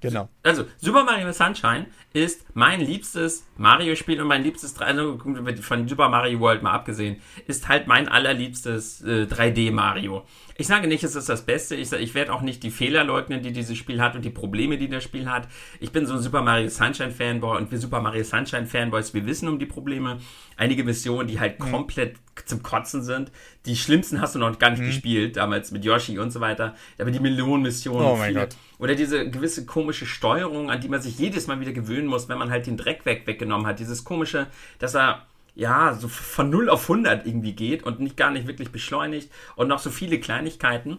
Genau. Also, Super Mario Sunshine ist mein liebstes Mario-Spiel und mein liebstes, also von Super Mario World mal abgesehen, ist halt mein allerliebstes äh, 3D-Mario. Ich sage nicht, es ist das Beste. Ich, ich werde auch nicht die Fehler leugnen, die dieses Spiel hat und die Probleme, die das Spiel hat. Ich bin so ein Super Mario Sunshine Fanboy und wir Super Mario Sunshine Fanboys, wir wissen um die Probleme. Einige Missionen, die halt mhm. komplett zum Kotzen sind. Die schlimmsten hast du noch gar nicht mhm. gespielt, damals mit Yoshi und so weiter. Aber die Millionenmissionen. Oh mein Gott. Oder diese gewisse komische Steuerung, an die man sich jedes Mal wieder gewöhnen muss, wenn man halt den Dreck weg weggenommen hat. Dieses komische, dass er ja, so von 0 auf 100 irgendwie geht und nicht gar nicht wirklich beschleunigt und noch so viele Kleinigkeiten.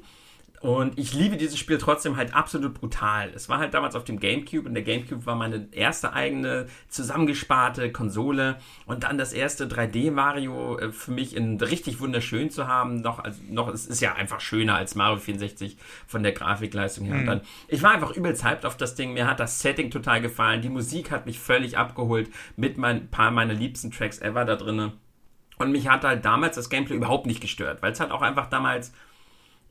Und ich liebe dieses Spiel trotzdem halt absolut brutal. Es war halt damals auf dem GameCube und der GameCube war meine erste eigene zusammengesparte Konsole und dann das erste 3D Mario äh, für mich in richtig wunderschön zu haben. Noch, also noch, es ist ja einfach schöner als Mario 64 von der Grafikleistung her. Mhm. Und dann, ich war einfach übelst hyped auf das Ding. Mir hat das Setting total gefallen. Die Musik hat mich völlig abgeholt mit ein paar meiner liebsten Tracks ever da drinnen. Und mich hat halt damals das Gameplay überhaupt nicht gestört, weil es halt auch einfach damals,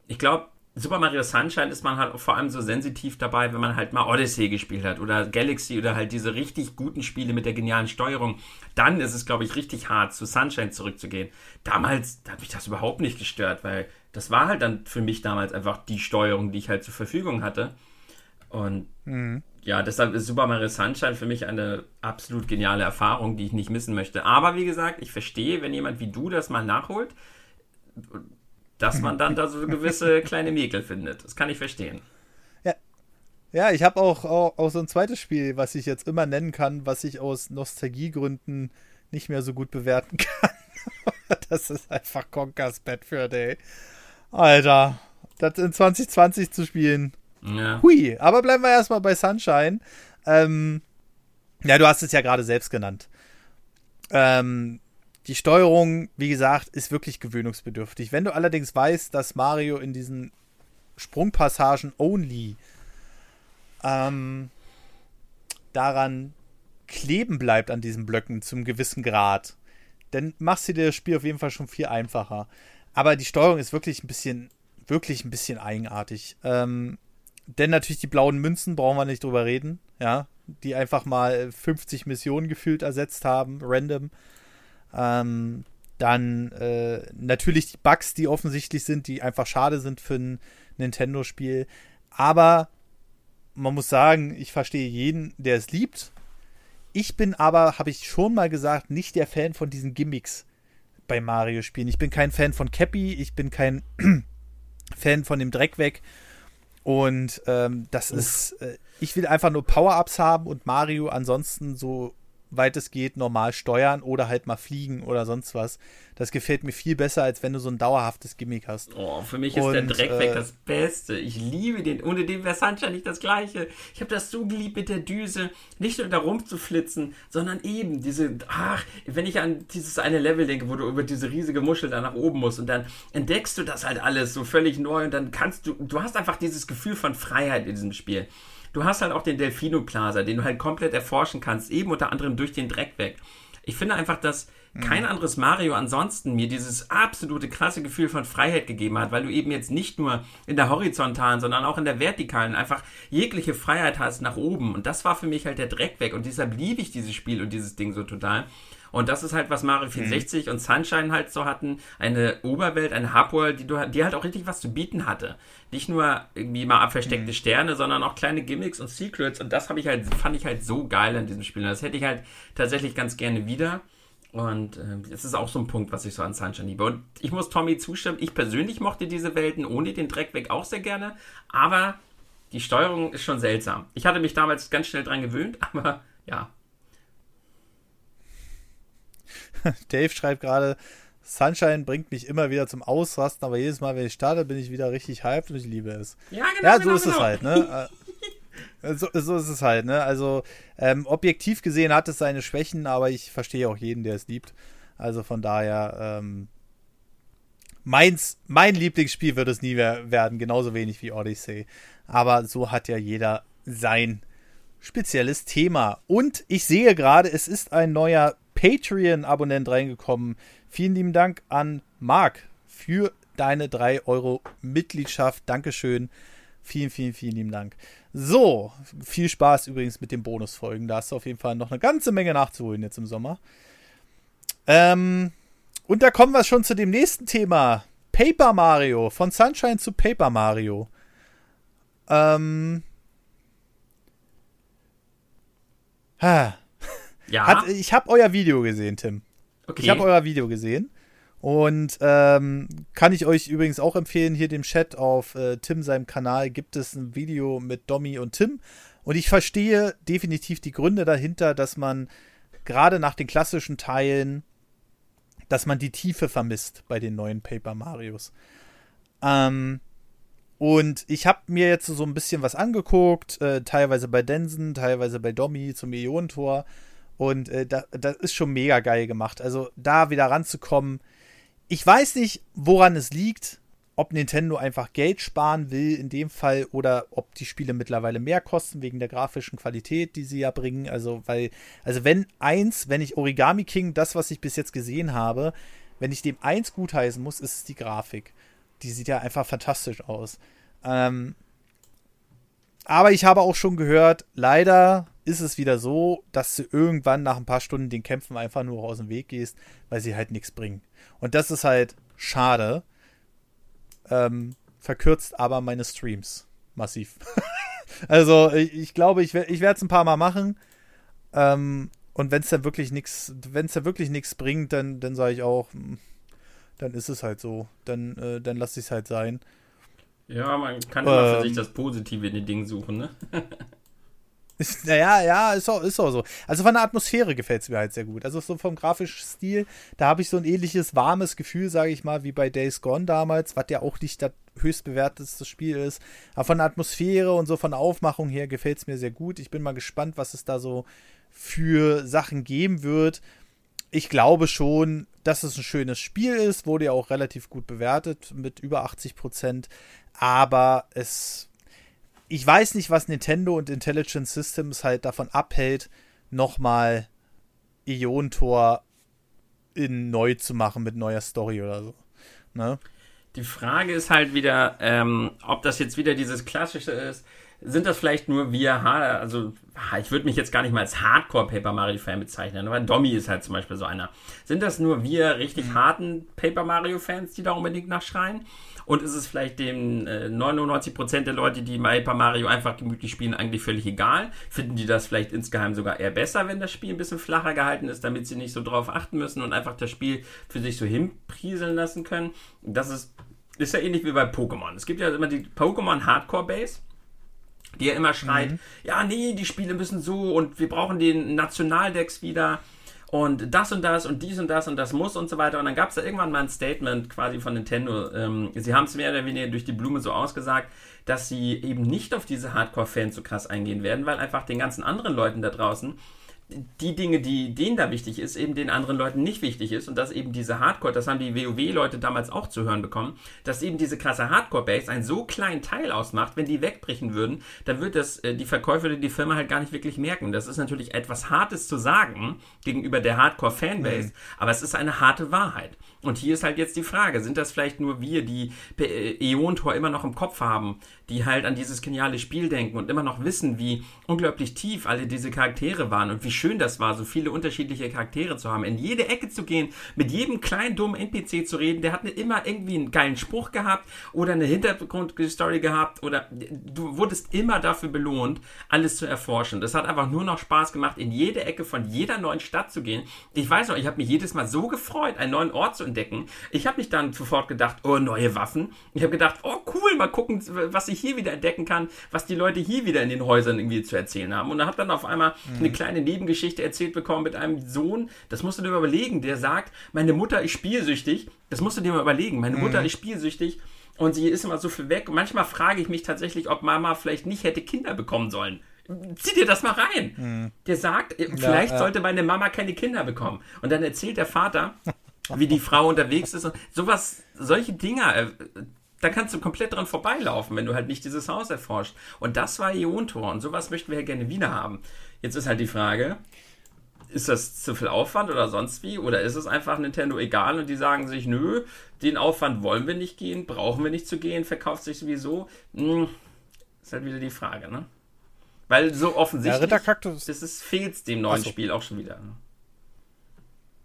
ich glaube, Super Mario Sunshine ist man halt vor allem so sensitiv dabei, wenn man halt mal Odyssey gespielt hat oder Galaxy oder halt diese richtig guten Spiele mit der genialen Steuerung. Dann ist es, glaube ich, richtig hart, zu Sunshine zurückzugehen. Damals hat mich das überhaupt nicht gestört, weil das war halt dann für mich damals einfach die Steuerung, die ich halt zur Verfügung hatte. Und mhm. ja, deshalb ist Super Mario Sunshine für mich eine absolut geniale Erfahrung, die ich nicht missen möchte. Aber wie gesagt, ich verstehe, wenn jemand wie du das mal nachholt dass man dann da so gewisse kleine Mäkel findet. Das kann ich verstehen. Ja, ja ich habe auch, auch, auch so ein zweites Spiel, was ich jetzt immer nennen kann, was ich aus Nostalgiegründen nicht mehr so gut bewerten kann. das ist einfach Conker's Bad für Day. Alter, das in 2020 zu spielen. Ja. Hui, aber bleiben wir erstmal bei Sunshine. Ähm, ja, du hast es ja gerade selbst genannt. Ähm, die Steuerung, wie gesagt, ist wirklich gewöhnungsbedürftig. Wenn du allerdings weißt, dass Mario in diesen Sprungpassagen only ähm, daran kleben bleibt an diesen Blöcken zum gewissen Grad, dann machst du dir das Spiel auf jeden Fall schon viel einfacher. Aber die Steuerung ist wirklich ein bisschen, wirklich ein bisschen eigenartig. Ähm, denn natürlich die blauen Münzen brauchen wir nicht drüber reden, ja, die einfach mal 50 Missionen gefühlt ersetzt haben, random. Ähm, dann äh, natürlich die Bugs, die offensichtlich sind, die einfach schade sind für ein Nintendo-Spiel. Aber man muss sagen, ich verstehe jeden, der es liebt. Ich bin aber, habe ich schon mal gesagt, nicht der Fan von diesen Gimmicks bei Mario-Spielen. Ich bin kein Fan von Cappy, ich bin kein Fan von dem Dreck weg. Und ähm, das Uff. ist, äh, ich will einfach nur Power-Ups haben und Mario ansonsten so weit es geht, normal steuern oder halt mal fliegen oder sonst was. Das gefällt mir viel besser, als wenn du so ein dauerhaftes Gimmick hast. Oh, für mich ist und, der Dreckweg äh, das Beste. Ich liebe den. Ohne den wäre Sunshine nicht das Gleiche. Ich habe das so geliebt mit der Düse. Nicht nur da rumzuflitzen, sondern eben diese, ach, wenn ich an dieses eine Level denke, wo du über diese riesige Muschel da nach oben musst und dann entdeckst du das halt alles so völlig neu und dann kannst du, du hast einfach dieses Gefühl von Freiheit in diesem Spiel. Du hast halt auch den Delfino Plaza, den du halt komplett erforschen kannst, eben unter anderem durch den Dreck weg. Ich finde einfach, dass kein mhm. anderes Mario ansonsten mir dieses absolute krasse Gefühl von Freiheit gegeben hat, weil du eben jetzt nicht nur in der horizontalen, sondern auch in der vertikalen einfach jegliche Freiheit hast nach oben. Und das war für mich halt der Dreck weg. Und deshalb liebe ich dieses Spiel und dieses Ding so total. Und das ist halt, was Mario 64 mhm. und Sunshine halt so hatten. Eine Oberwelt, eine Hubworld, die, du, die halt auch richtig was zu bieten hatte. Nicht nur irgendwie mal versteckte mhm. Sterne, sondern auch kleine Gimmicks und Secrets. Und das habe ich halt, fand ich halt so geil an diesem Spiel. Und das hätte ich halt tatsächlich ganz gerne wieder. Und äh, das ist auch so ein Punkt, was ich so an Sunshine liebe. Und ich muss Tommy zustimmen, ich persönlich mochte diese Welten ohne den Dreck weg auch sehr gerne, aber die Steuerung ist schon seltsam. Ich hatte mich damals ganz schnell dran gewöhnt, aber ja, Dave schreibt gerade, Sunshine bringt mich immer wieder zum Ausrasten, aber jedes Mal, wenn ich starte, bin ich wieder richtig hyped und ich liebe es. Ja, genau. Ja, so genau, ist genau. es halt, ne? Äh, so, so, ist es halt, ne? Also, ähm, objektiv gesehen hat es seine Schwächen, aber ich verstehe auch jeden, der es liebt. Also von daher, ähm, meins, mein Lieblingsspiel wird es nie werden, genauso wenig wie Odyssey. Aber so hat ja jeder sein spezielles Thema. Und ich sehe gerade, es ist ein neuer Patreon-Abonnent reingekommen. Vielen lieben Dank an Marc für deine 3 Euro Mitgliedschaft. Dankeschön. Vielen, vielen, vielen lieben Dank. So, viel Spaß übrigens mit den Bonusfolgen. Da hast du auf jeden Fall noch eine ganze Menge nachzuholen jetzt im Sommer. Ähm, und da kommen wir schon zu dem nächsten Thema. Paper Mario. Von Sunshine zu Paper Mario. Ähm. Ha. Ja. Hat, ich habe euer Video gesehen, Tim. Okay. Ich habe euer Video gesehen. Und ähm, kann ich euch übrigens auch empfehlen, hier dem Chat auf äh, Tim seinem Kanal gibt es ein Video mit Domi und Tim. Und ich verstehe definitiv die Gründe dahinter, dass man gerade nach den klassischen Teilen, dass man die Tiefe vermisst bei den neuen Paper Marios. Ähm, und ich habe mir jetzt so ein bisschen was angeguckt, äh, teilweise bei Densen, teilweise bei Domi zum Ionentor. tor und äh, das, das ist schon mega geil gemacht. Also da wieder ranzukommen. Ich weiß nicht, woran es liegt. Ob Nintendo einfach Geld sparen will in dem Fall oder ob die Spiele mittlerweile mehr kosten wegen der grafischen Qualität, die sie ja bringen. Also, weil, also wenn eins, wenn ich Origami King, das, was ich bis jetzt gesehen habe, wenn ich dem eins gutheißen muss, ist es die Grafik. Die sieht ja einfach fantastisch aus. Ähm, aber ich habe auch schon gehört, leider ist es wieder so, dass du irgendwann nach ein paar Stunden den Kämpfen einfach nur aus dem Weg gehst, weil sie halt nichts bringen. Und das ist halt schade. Ähm, verkürzt aber meine Streams massiv. also ich, ich, glaube, ich, ich werde es ein paar Mal machen. Ähm, und wenn es dann wirklich nichts, wenn es da wirklich nichts bringt, dann, dann sage ich auch, hm, dann ist es halt so. Dann, äh, dann lasse ich es halt sein. Ja, man kann immer ähm, für sich das Positive in den Dingen suchen, ne? Naja, ja, ist auch, ist auch so. Also von der Atmosphäre gefällt es mir halt sehr gut. Also so vom grafischen Stil, da habe ich so ein ähnliches warmes Gefühl, sage ich mal, wie bei Days Gone damals, was ja auch nicht das höchst bewerteste Spiel ist. Aber von der Atmosphäre und so von der Aufmachung her gefällt es mir sehr gut. Ich bin mal gespannt, was es da so für Sachen geben wird. Ich glaube schon, dass es ein schönes Spiel ist, wurde ja auch relativ gut bewertet mit über 80 Prozent. Aber es ich weiß nicht, was Nintendo und Intelligent Systems halt davon abhält, nochmal Ion-Tor in neu zu machen mit neuer Story oder so. Ne? Die Frage ist halt wieder, ähm, ob das jetzt wieder dieses klassische ist. Sind das vielleicht nur wir, also ich würde mich jetzt gar nicht mal als Hardcore Paper Mario Fan bezeichnen, aber Domi ist halt zum Beispiel so einer. Sind das nur wir richtig mhm. harten Paper Mario Fans, die da unbedingt nachschreien? Und ist es vielleicht dem äh, 99% der Leute, die Paper Mario einfach gemütlich spielen, eigentlich völlig egal? Finden die das vielleicht insgeheim sogar eher besser, wenn das Spiel ein bisschen flacher gehalten ist, damit sie nicht so drauf achten müssen und einfach das Spiel für sich so hinprieseln lassen können? Das ist, ist ja ähnlich wie bei Pokémon. Es gibt ja immer die Pokémon Hardcore Base die ja immer schreit, mhm. ja, nee, die Spiele müssen so und wir brauchen den Nationaldex wieder und das und das und dies und das und das muss und so weiter. Und dann gab es da irgendwann mal ein Statement quasi von Nintendo. Ähm, sie haben es mehr oder weniger durch die Blume so ausgesagt, dass sie eben nicht auf diese Hardcore-Fans so krass eingehen werden, weil einfach den ganzen anderen Leuten da draußen die Dinge, die denen da wichtig ist, eben den anderen Leuten nicht wichtig ist und dass eben diese Hardcore, das haben die WoW-Leute damals auch zu hören bekommen, dass eben diese krasse Hardcore-Base einen so kleinen Teil ausmacht, wenn die wegbrechen würden, dann wird das äh, die Verkäufer oder die Firma halt gar nicht wirklich merken. Das ist natürlich etwas Hartes zu sagen gegenüber der Hardcore-Fanbase, mhm. aber es ist eine harte Wahrheit. Und hier ist halt jetzt die Frage, sind das vielleicht nur wir, die Eon-Tor immer noch im Kopf haben, die halt an dieses geniale Spiel denken und immer noch wissen, wie unglaublich tief alle diese Charaktere waren und wie schön das war, so viele unterschiedliche Charaktere zu haben, in jede Ecke zu gehen, mit jedem kleinen dummen NPC zu reden, der hat immer irgendwie einen geilen Spruch gehabt oder eine Hintergrundstory gehabt oder du wurdest immer dafür belohnt, alles zu erforschen. Das hat einfach nur noch Spaß gemacht, in jede Ecke von jeder neuen Stadt zu gehen. Ich weiß noch, ich habe mich jedes Mal so gefreut, einen neuen Ort zu entdecken. Ich habe mich dann sofort gedacht, oh, neue Waffen. Ich habe gedacht, oh, cool, mal gucken, was ich hier wieder entdecken kann, was die Leute hier wieder in den Häusern irgendwie zu erzählen haben. Und dann hat dann auf einmal mhm. eine kleine Nebengeschichte erzählt bekommen mit einem Sohn. Das musst du dir überlegen, der sagt, meine Mutter ist spielsüchtig. Das musst du dir mal überlegen. Meine mhm. Mutter ist spielsüchtig und sie ist immer so viel weg. manchmal frage ich mich tatsächlich, ob Mama vielleicht nicht hätte Kinder bekommen sollen. Zieh dir das mal rein. Mhm. Der sagt, äh, vielleicht ja, ja. sollte meine Mama keine Kinder bekommen. Und dann erzählt der Vater, wie die Frau unterwegs ist und sowas, solche Dinger, äh, da kannst du komplett dran vorbeilaufen, wenn du halt nicht dieses Haus erforscht. Und das war Iontor und sowas möchten wir ja gerne wieder haben. Jetzt ist halt die Frage, ist das zu viel Aufwand oder sonst wie? Oder ist es einfach Nintendo egal und die sagen sich, nö, den Aufwand wollen wir nicht gehen, brauchen wir nicht zu gehen, verkauft sich sowieso? Hm, ist halt wieder die Frage, ne? Weil so offensichtlich ja, ist es fehlt dem neuen so. Spiel auch schon wieder. Ne?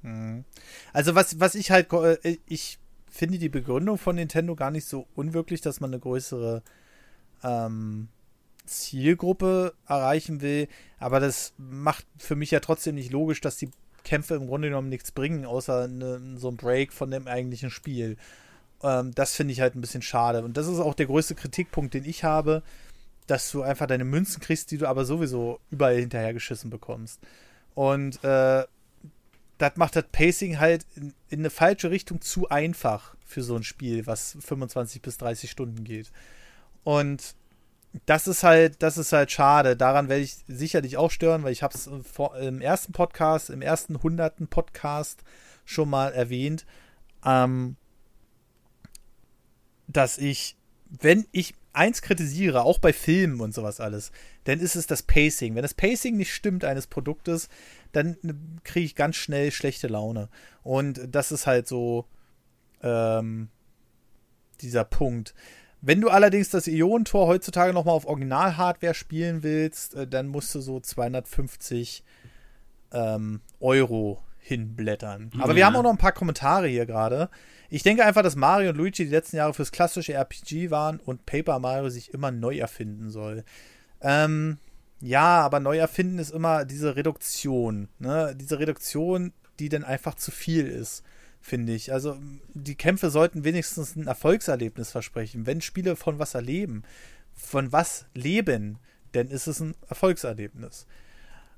Mhm. Also was, was ich halt, äh, ich finde die Begründung von Nintendo gar nicht so unwirklich, dass man eine größere ähm, Zielgruppe erreichen will. Aber das macht für mich ja trotzdem nicht logisch, dass die Kämpfe im Grunde genommen nichts bringen, außer eine, so ein Break von dem eigentlichen Spiel. Ähm, das finde ich halt ein bisschen schade. Und das ist auch der größte Kritikpunkt, den ich habe, dass du einfach deine Münzen kriegst, die du aber sowieso überall hinterhergeschissen bekommst. Und äh, das macht das Pacing halt in, in, eine falsche Richtung zu einfach für so ein Spiel, was 25 bis 30 Stunden geht. Und das ist halt, das ist halt schade. Daran werde ich sicherlich auch stören, weil ich habe es im ersten Podcast, im ersten hunderten Podcast schon mal erwähnt, ähm, dass ich, wenn ich eins kritisiere, auch bei Filmen und sowas alles, dann ist es das Pacing. Wenn das Pacing nicht stimmt eines Produktes, dann kriege ich ganz schnell schlechte Laune. Und das ist halt so ähm, dieser Punkt. Wenn du allerdings das Ionentor heutzutage nochmal auf Original-Hardware spielen willst, äh, dann musst du so 250 ähm, Euro hinblättern. Aber ja. wir haben auch noch ein paar Kommentare hier gerade. Ich denke einfach, dass Mario und Luigi die letzten Jahre fürs klassische RPG waren und Paper Mario sich immer neu erfinden soll. Ähm, ja, aber neu erfinden ist immer diese Reduktion. Ne? Diese Reduktion, die dann einfach zu viel ist, finde ich. Also die Kämpfe sollten wenigstens ein Erfolgserlebnis versprechen. Wenn Spiele von was erleben, von was leben, denn ist es ein Erfolgserlebnis.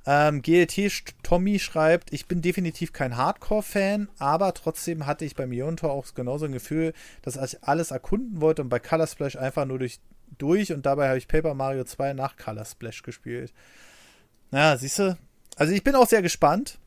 Ähm, GLT Tommy schreibt, ich bin definitiv kein Hardcore-Fan, aber trotzdem hatte ich beim Iontor auch genauso ein Gefühl, dass ich alles erkunden wollte und bei Color Splash einfach nur durch, durch und dabei habe ich Paper Mario 2 nach Color Splash gespielt. Naja, siehst du? Also ich bin auch sehr gespannt.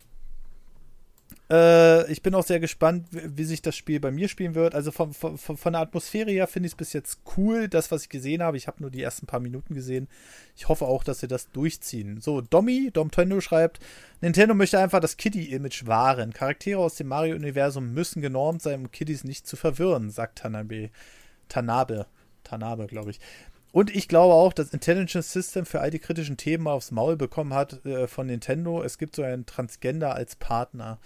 Äh, ich bin auch sehr gespannt, wie, wie, sich das Spiel bei mir spielen wird. Also von, von, von der Atmosphäre her finde ich es bis jetzt cool, das, was ich gesehen habe. Ich habe nur die ersten paar Minuten gesehen. Ich hoffe auch, dass sie das durchziehen. So, Domi, Domtendo schreibt, Nintendo möchte einfach das Kitty-Image wahren. Charaktere aus dem Mario-Universum müssen genormt sein, um Kittys nicht zu verwirren, sagt Tanabe. Tanabe. Tanabe, glaube ich. Und ich glaube auch, dass Intelligence System für all die kritischen Themen aufs Maul bekommen hat äh, von Nintendo. Es gibt so einen Transgender als Partner.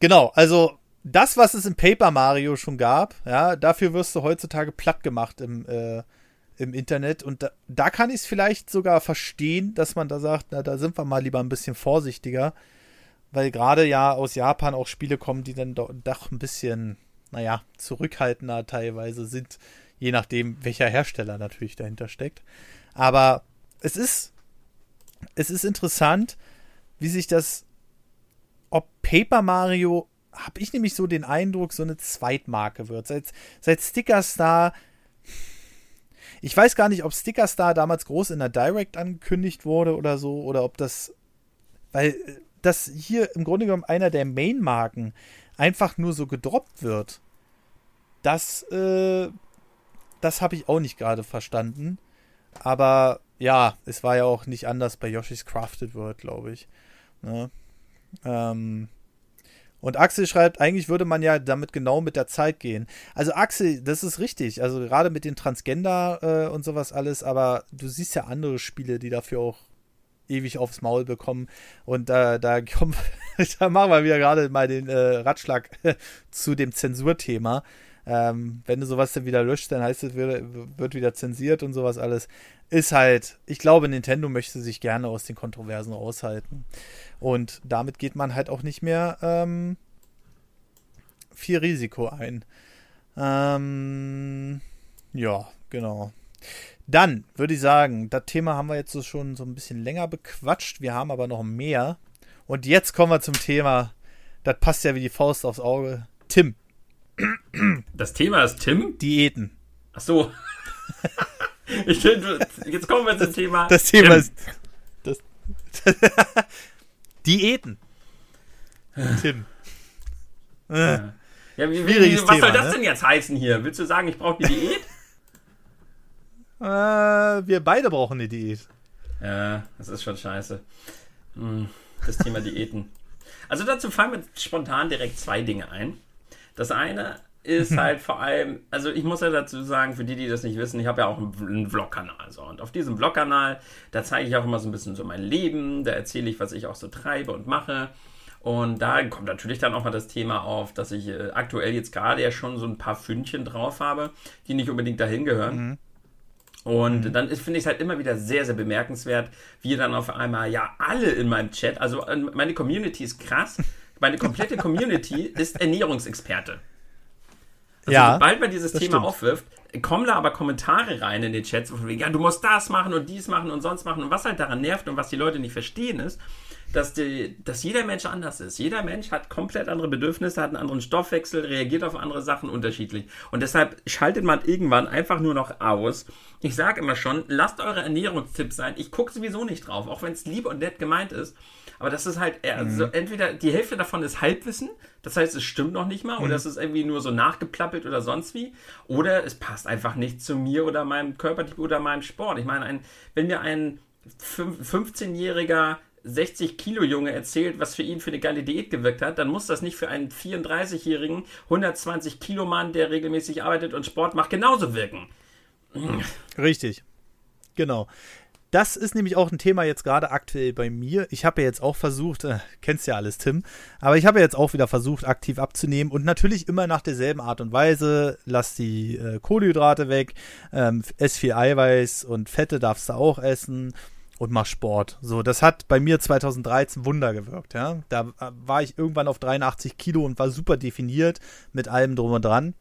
Genau, also das, was es im Paper Mario schon gab, ja, dafür wirst du heutzutage platt gemacht im, äh, im Internet. Und da, da kann ich es vielleicht sogar verstehen, dass man da sagt, na, da sind wir mal lieber ein bisschen vorsichtiger. Weil gerade ja aus Japan auch Spiele kommen, die dann doch, doch ein bisschen, naja, zurückhaltender teilweise sind je nachdem, welcher Hersteller natürlich dahinter steckt. Aber es ist, es ist interessant, wie sich das, ob Paper Mario, habe ich nämlich so den Eindruck, so eine Zweitmarke wird. Seit, seit Sticker Star, ich weiß gar nicht, ob Sticker Star damals groß in der Direct angekündigt wurde oder so, oder ob das, weil das hier im Grunde genommen einer der Main-Marken einfach nur so gedroppt wird. Das äh, das habe ich auch nicht gerade verstanden. Aber ja, es war ja auch nicht anders bei Yoshi's Crafted World, glaube ich. Ne? Ähm, und Axel schreibt, eigentlich würde man ja damit genau mit der Zeit gehen. Also Axel, das ist richtig. Also gerade mit den Transgender äh, und sowas alles, aber du siehst ja andere Spiele, die dafür auch ewig aufs Maul bekommen. Und äh, da kommen, da machen wir wieder gerade mal den äh, Ratschlag zu dem Zensurthema. Ähm, wenn du sowas dann wieder löscht, dann heißt es, wird, wird wieder zensiert und sowas alles. Ist halt, ich glaube, Nintendo möchte sich gerne aus den Kontroversen raushalten. Und damit geht man halt auch nicht mehr ähm, viel Risiko ein. Ähm, ja, genau. Dann würde ich sagen, das Thema haben wir jetzt so schon so ein bisschen länger bequatscht. Wir haben aber noch mehr. Und jetzt kommen wir zum Thema. Das passt ja wie die Faust aufs Auge. Tim, das Thema ist Tim? Diäten. Ach so. ich, jetzt kommen wir zum Thema. Das Thema Tim. ist. Das, Diäten. Tim. Ja. Ja, wie, wie, was Thema, soll das ne? denn jetzt heißen hier? Willst du sagen, ich brauche eine Diät? äh, wir beide brauchen eine Diät. Ja, das ist schon scheiße. Hm, das Thema Diäten. Also dazu fallen mir spontan direkt zwei Dinge ein. Das eine ist halt vor allem, also ich muss ja dazu sagen, für die, die das nicht wissen, ich habe ja auch einen Vlog-Kanal. So. Und auf diesem Vlog-Kanal, da zeige ich auch immer so ein bisschen so mein Leben, da erzähle ich, was ich auch so treibe und mache. Und da kommt natürlich dann auch mal das Thema auf, dass ich äh, aktuell jetzt gerade ja schon so ein paar Fündchen drauf habe, die nicht unbedingt dahin gehören. Mhm. Und mhm. dann finde ich es halt immer wieder sehr, sehr bemerkenswert, wie dann auf einmal ja alle in meinem Chat, also äh, meine Community ist krass, meine komplette Community ist Ernährungsexperte. Also ja, sobald man dieses Thema stimmt. aufwirft, kommen da aber Kommentare rein in den Chats, von wegen, ja, du musst das machen und dies machen und sonst machen. Und was halt daran nervt und was die Leute nicht verstehen, ist, dass, die, dass jeder Mensch anders ist. Jeder Mensch hat komplett andere Bedürfnisse, hat einen anderen Stoffwechsel, reagiert auf andere Sachen unterschiedlich. Und deshalb schaltet man irgendwann einfach nur noch aus. Ich sage immer schon, lasst eure Ernährungstipps sein. Ich gucke sowieso nicht drauf, auch wenn es lieb und nett gemeint ist. Aber das ist halt, also mhm. entweder die Hälfte davon ist Halbwissen, das heißt, es stimmt noch nicht mal, mhm. oder es ist irgendwie nur so nachgeplappelt oder sonst wie, oder es passt einfach nicht zu mir oder meinem Körpertyp oder meinem Sport. Ich meine, ein, wenn mir ein 15-jähriger 60 Kilo Junge erzählt, was für ihn für eine geile Diät gewirkt hat, dann muss das nicht für einen 34-jährigen 120 Kilo Mann, der regelmäßig arbeitet und Sport macht, genauso wirken. Richtig. Genau. Das ist nämlich auch ein Thema jetzt gerade aktuell bei mir. Ich habe ja jetzt auch versucht, äh, kennst ja alles, Tim, aber ich habe ja jetzt auch wieder versucht, aktiv abzunehmen und natürlich immer nach derselben Art und Weise. Lass die äh, Kohlenhydrate weg, ähm, ess viel Eiweiß und Fette darfst du auch essen und mach Sport. So, das hat bei mir 2013 Wunder gewirkt, ja. Da äh, war ich irgendwann auf 83 Kilo und war super definiert mit allem drum und dran.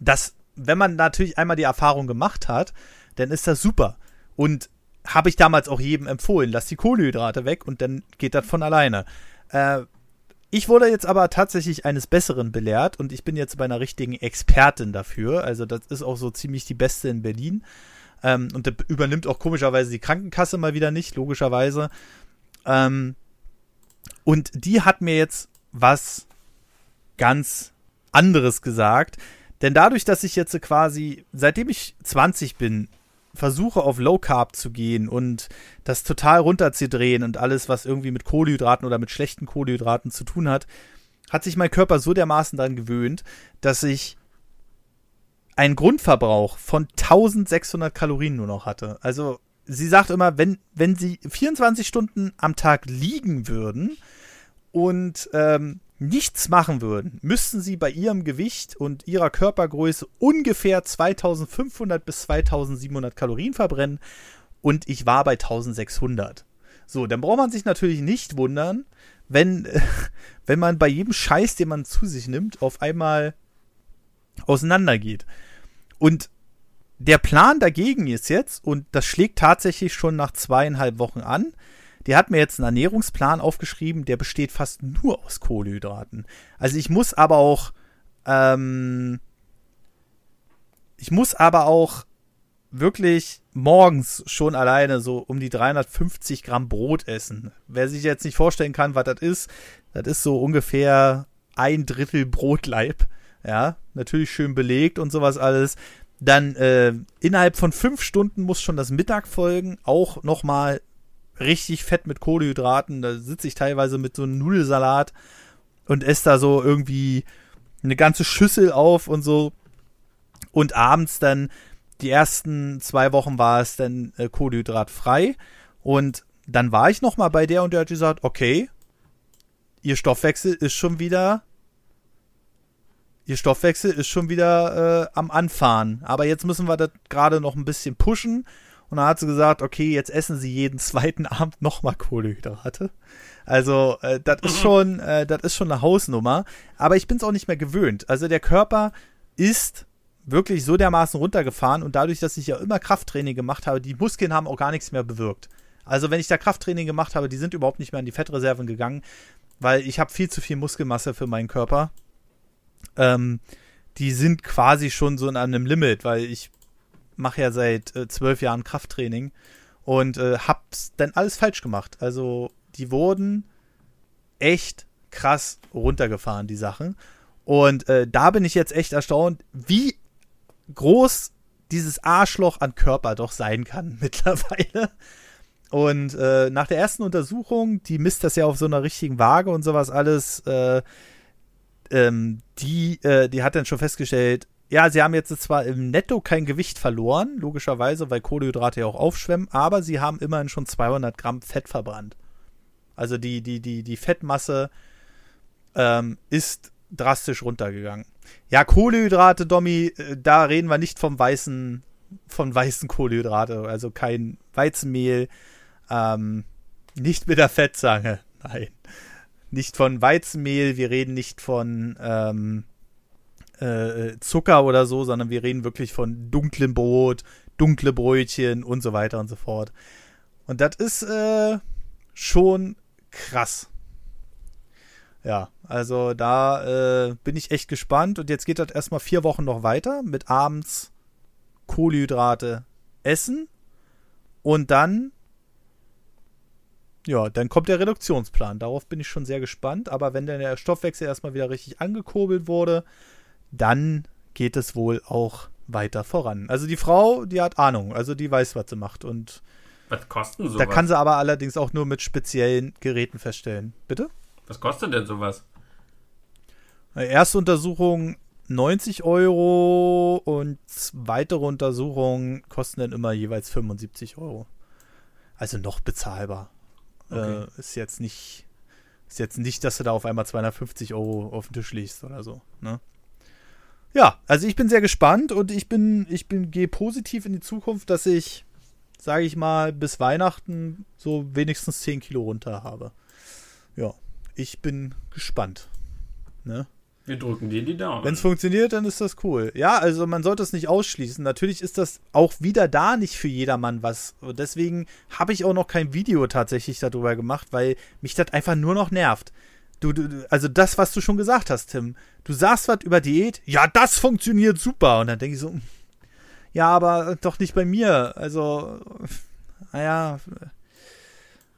Das, wenn man natürlich einmal die Erfahrung gemacht hat, dann ist das super. und habe ich damals auch jedem empfohlen, lass die Kohlenhydrate weg und dann geht das von alleine. Äh, ich wurde jetzt aber tatsächlich eines Besseren belehrt und ich bin jetzt bei einer richtigen Expertin dafür. Also das ist auch so ziemlich die beste in Berlin. Ähm, und der übernimmt auch komischerweise die Krankenkasse mal wieder nicht, logischerweise. Ähm, und die hat mir jetzt was ganz anderes gesagt. Denn dadurch, dass ich jetzt quasi, seitdem ich 20 bin, versuche auf Low Carb zu gehen und das total runterzudrehen und alles, was irgendwie mit Kohlenhydraten oder mit schlechten Kohlenhydraten zu tun hat, hat sich mein Körper so dermaßen daran gewöhnt, dass ich einen Grundverbrauch von 1600 Kalorien nur noch hatte. Also sie sagt immer, wenn, wenn sie 24 Stunden am Tag liegen würden und ähm, nichts machen würden, müssten sie bei ihrem Gewicht und ihrer Körpergröße ungefähr 2500 bis 2700 Kalorien verbrennen und ich war bei 1600. So, dann braucht man sich natürlich nicht wundern, wenn, wenn man bei jedem Scheiß, den man zu sich nimmt, auf einmal auseinandergeht. Und der Plan dagegen ist jetzt, und das schlägt tatsächlich schon nach zweieinhalb Wochen an, der hat mir jetzt einen Ernährungsplan aufgeschrieben, der besteht fast nur aus Kohlenhydraten. Also ich muss aber auch, ähm, ich muss aber auch wirklich morgens schon alleine so um die 350 Gramm Brot essen. Wer sich jetzt nicht vorstellen kann, was das ist, das ist so ungefähr ein Drittel Brotleib. Ja, natürlich schön belegt und sowas alles. Dann äh, innerhalb von fünf Stunden muss schon das Mittag folgen. Auch nochmal richtig fett mit Kohlenhydraten. Da sitze ich teilweise mit so einem Nudelsalat und esse da so irgendwie eine ganze Schüssel auf und so. Und abends dann, die ersten zwei Wochen war es dann äh, kohlenhydratfrei. Und dann war ich nochmal bei der und der hat gesagt, okay, ihr Stoffwechsel ist schon wieder ihr Stoffwechsel ist schon wieder äh, am Anfahren. Aber jetzt müssen wir das gerade noch ein bisschen pushen. Und dann hat sie gesagt, okay, jetzt essen sie jeden zweiten Abend nochmal Kohlenhydrate. Also, äh, das ist mhm. schon, äh, das ist schon eine Hausnummer. Aber ich bin es auch nicht mehr gewöhnt. Also der Körper ist wirklich so dermaßen runtergefahren und dadurch, dass ich ja immer Krafttraining gemacht habe, die Muskeln haben auch gar nichts mehr bewirkt. Also wenn ich da Krafttraining gemacht habe, die sind überhaupt nicht mehr in die Fettreserven gegangen, weil ich habe viel zu viel Muskelmasse für meinen Körper. Ähm, die sind quasi schon so an einem Limit, weil ich mache ja seit äh, zwölf Jahren Krafttraining und äh, hab's dann alles falsch gemacht. Also die wurden echt krass runtergefahren, die Sachen. Und äh, da bin ich jetzt echt erstaunt, wie groß dieses Arschloch an Körper doch sein kann mittlerweile. Und äh, nach der ersten Untersuchung, die misst das ja auf so einer richtigen Waage und sowas alles, äh, ähm, die, äh, die hat dann schon festgestellt, ja, sie haben jetzt zwar im Netto kein Gewicht verloren, logischerweise, weil Kohlenhydrate ja auch aufschwemmen, aber sie haben immerhin schon 200 Gramm Fett verbrannt. Also die, die, die, die Fettmasse ähm, ist drastisch runtergegangen. Ja, Kohlenhydrate, Domi, äh, da reden wir nicht vom weißen, von weißen Kohlenhydrate, also kein Weizenmehl, ähm, nicht mit der Fettzange, nein. Nicht von Weizenmehl, wir reden nicht von ähm, äh, Zucker oder so, sondern wir reden wirklich von dunklem Brot, dunkle Brötchen und so weiter und so fort. Und das ist äh, schon krass. Ja, also da äh, bin ich echt gespannt. Und jetzt geht das erstmal vier Wochen noch weiter mit abends Kohlenhydrate essen. Und dann, ja, dann kommt der Reduktionsplan. Darauf bin ich schon sehr gespannt. Aber wenn dann der Stoffwechsel erstmal wieder richtig angekurbelt wurde, dann geht es wohl auch weiter voran. Also die Frau, die hat Ahnung, also die weiß, was sie macht und was kosten sowas? Da kann sie aber allerdings auch nur mit speziellen Geräten feststellen. Bitte? Was kostet denn sowas? Erste Untersuchung 90 Euro und weitere Untersuchungen kosten dann immer jeweils 75 Euro. Also noch bezahlbar. Okay. Äh, ist jetzt nicht, ist jetzt nicht, dass du da auf einmal 250 Euro auf den Tisch liegst oder so. Ne? Ja, also ich bin sehr gespannt und ich bin, ich bin, gehe positiv in die Zukunft, dass ich, sage ich mal, bis Weihnachten so wenigstens 10 Kilo runter habe. Ja, ich bin gespannt. Ne? Wir drücken dir die Daumen. Wenn es funktioniert, dann ist das cool. Ja, also man sollte es nicht ausschließen. Natürlich ist das auch wieder da nicht für jedermann was. Und deswegen habe ich auch noch kein Video tatsächlich darüber gemacht, weil mich das einfach nur noch nervt. Du, du, also das, was du schon gesagt hast, Tim. Du sagst was über Diät, ja, das funktioniert super. Und dann denke ich so, ja, aber doch nicht bei mir. Also, naja.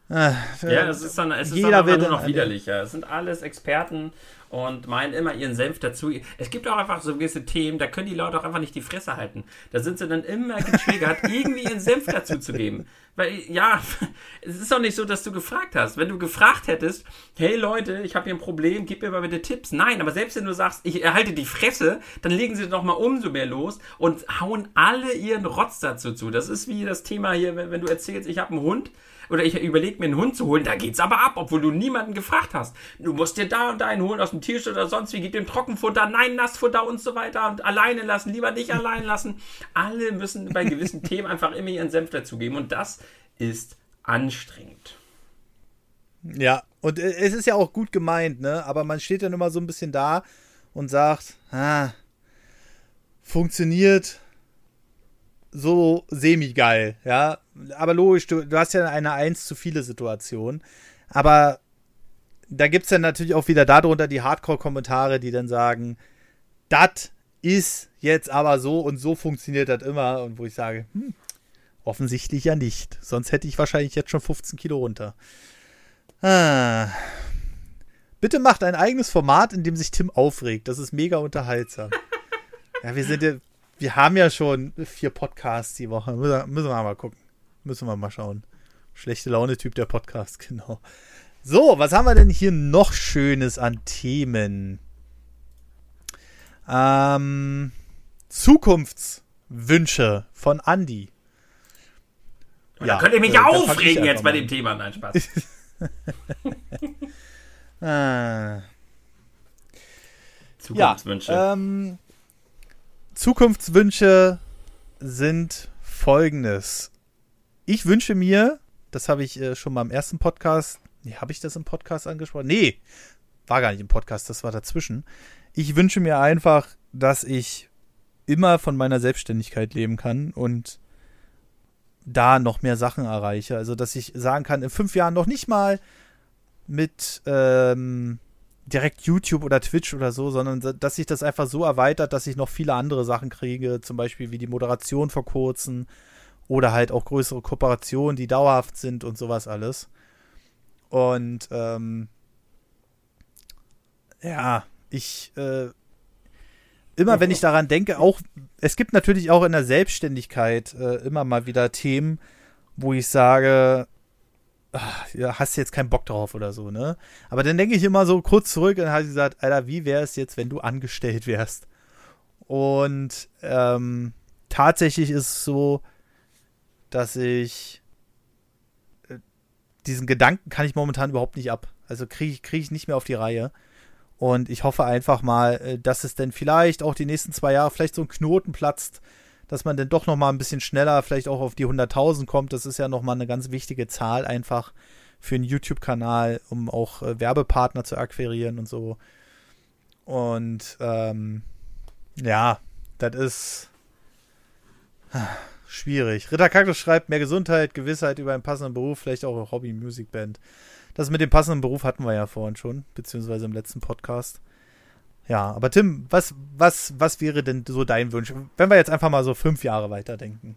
Äh, ja, es ist dann, es ist dann nur noch widerlicher. Es sind alles Experten und meinen immer ihren Senf dazu. Es gibt auch einfach so gewisse Themen, da können die Leute auch einfach nicht die Fresse halten. Da sind sie dann immer getriggert, irgendwie ihren Senf dazu zu geben. Weil, ja, es ist doch nicht so, dass du gefragt hast. Wenn du gefragt hättest, hey Leute, ich habe hier ein Problem, gib mir mal bitte Tipps. Nein, aber selbst wenn du sagst, ich erhalte die Fresse, dann legen sie doch mal umso mehr los und hauen alle ihren Rotz dazu zu. Das ist wie das Thema hier, wenn, wenn du erzählst, ich habe einen Hund oder ich überlege mir einen Hund zu holen, da geht's aber ab, obwohl du niemanden gefragt hast. Du musst dir da und da einen holen aus dem Tierstall oder sonst wie, gib dem Trockenfutter, nein, Nassfutter und so weiter und alleine lassen, lieber nicht allein lassen. Alle müssen bei gewissen Themen einfach immer ihren Senf dazugeben und das ist anstrengend. Ja, und es ist ja auch gut gemeint, ne? Aber man steht dann immer so ein bisschen da und sagt, ah, funktioniert so semi-geil, ja. Aber logisch, du, du hast ja eine 1 zu viele Situation. Aber da gibt es dann natürlich auch wieder darunter die Hardcore-Kommentare, die dann sagen, das ist jetzt aber so und so funktioniert das immer. Und wo ich sage, hm, offensichtlich ja nicht. Sonst hätte ich wahrscheinlich jetzt schon 15 Kilo runter. Ah. Bitte macht ein eigenes Format, in dem sich Tim aufregt. Das ist mega unterhaltsam. ja, wir sind ja, wir haben ja schon vier Podcasts die Woche. Müssen, müssen wir mal gucken. Müssen wir mal schauen. Schlechte Laune-Typ der Podcast, genau. So, was haben wir denn hier noch Schönes an Themen? Ähm, Zukunftswünsche von Andy. Ja, da könnte ich mich ja aufregen jetzt bei dem Thema. Nein, Spaß. ah. Zukunftswünsche. Ja, ähm, Zukunftswünsche sind folgendes. Ich wünsche mir, das habe ich äh, schon mal im ersten Podcast, nee, habe ich das im Podcast angesprochen? Nee, war gar nicht im Podcast, das war dazwischen. Ich wünsche mir einfach, dass ich immer von meiner Selbstständigkeit leben kann und da noch mehr Sachen erreiche. Also, dass ich sagen kann, in fünf Jahren noch nicht mal mit ähm, direkt YouTube oder Twitch oder so, sondern dass sich das einfach so erweitert, dass ich noch viele andere Sachen kriege, zum Beispiel wie die Moderation vor kurzem oder halt auch größere Kooperationen, die dauerhaft sind und sowas alles. Und ähm, ja, ich äh, immer wenn ich daran denke, auch es gibt natürlich auch in der Selbstständigkeit äh, immer mal wieder Themen, wo ich sage, ach, ja, hast jetzt keinen Bock drauf oder so, ne? Aber dann denke ich immer so kurz zurück und habe gesagt, Alter, wie wäre es jetzt, wenn du angestellt wärst? Und ähm, tatsächlich ist es so, dass ich äh, diesen Gedanken kann ich momentan überhaupt nicht ab. Also kriege ich, krieg ich nicht mehr auf die Reihe. Und ich hoffe einfach mal, äh, dass es denn vielleicht auch die nächsten zwei Jahre vielleicht so ein Knoten platzt, dass man dann doch noch mal ein bisschen schneller vielleicht auch auf die 100.000 kommt. Das ist ja noch mal eine ganz wichtige Zahl einfach für einen YouTube-Kanal, um auch äh, Werbepartner zu akquirieren und so. Und ähm, ja, das ist schwierig. Ritter Kaktus schreibt mehr Gesundheit, Gewissheit über einen passenden Beruf, vielleicht auch eine Hobby-Musikband. Das mit dem passenden Beruf hatten wir ja vorhin schon, beziehungsweise im letzten Podcast. Ja, aber Tim, was, was, was wäre denn so dein Wunsch, wenn wir jetzt einfach mal so fünf Jahre weiterdenken?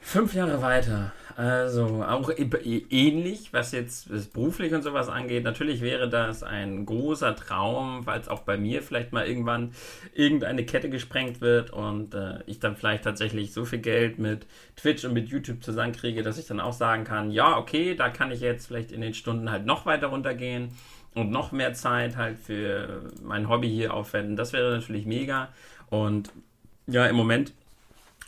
Fünf Jahre weiter. Also auch ähnlich, was jetzt das beruflich und sowas angeht. Natürlich wäre das ein großer Traum, weil es auch bei mir vielleicht mal irgendwann irgendeine Kette gesprengt wird und äh, ich dann vielleicht tatsächlich so viel Geld mit Twitch und mit YouTube zusammenkriege, dass ich dann auch sagen kann, ja, okay, da kann ich jetzt vielleicht in den Stunden halt noch weiter runtergehen und noch mehr Zeit halt für mein Hobby hier aufwenden. Das wäre natürlich mega. Und ja, im Moment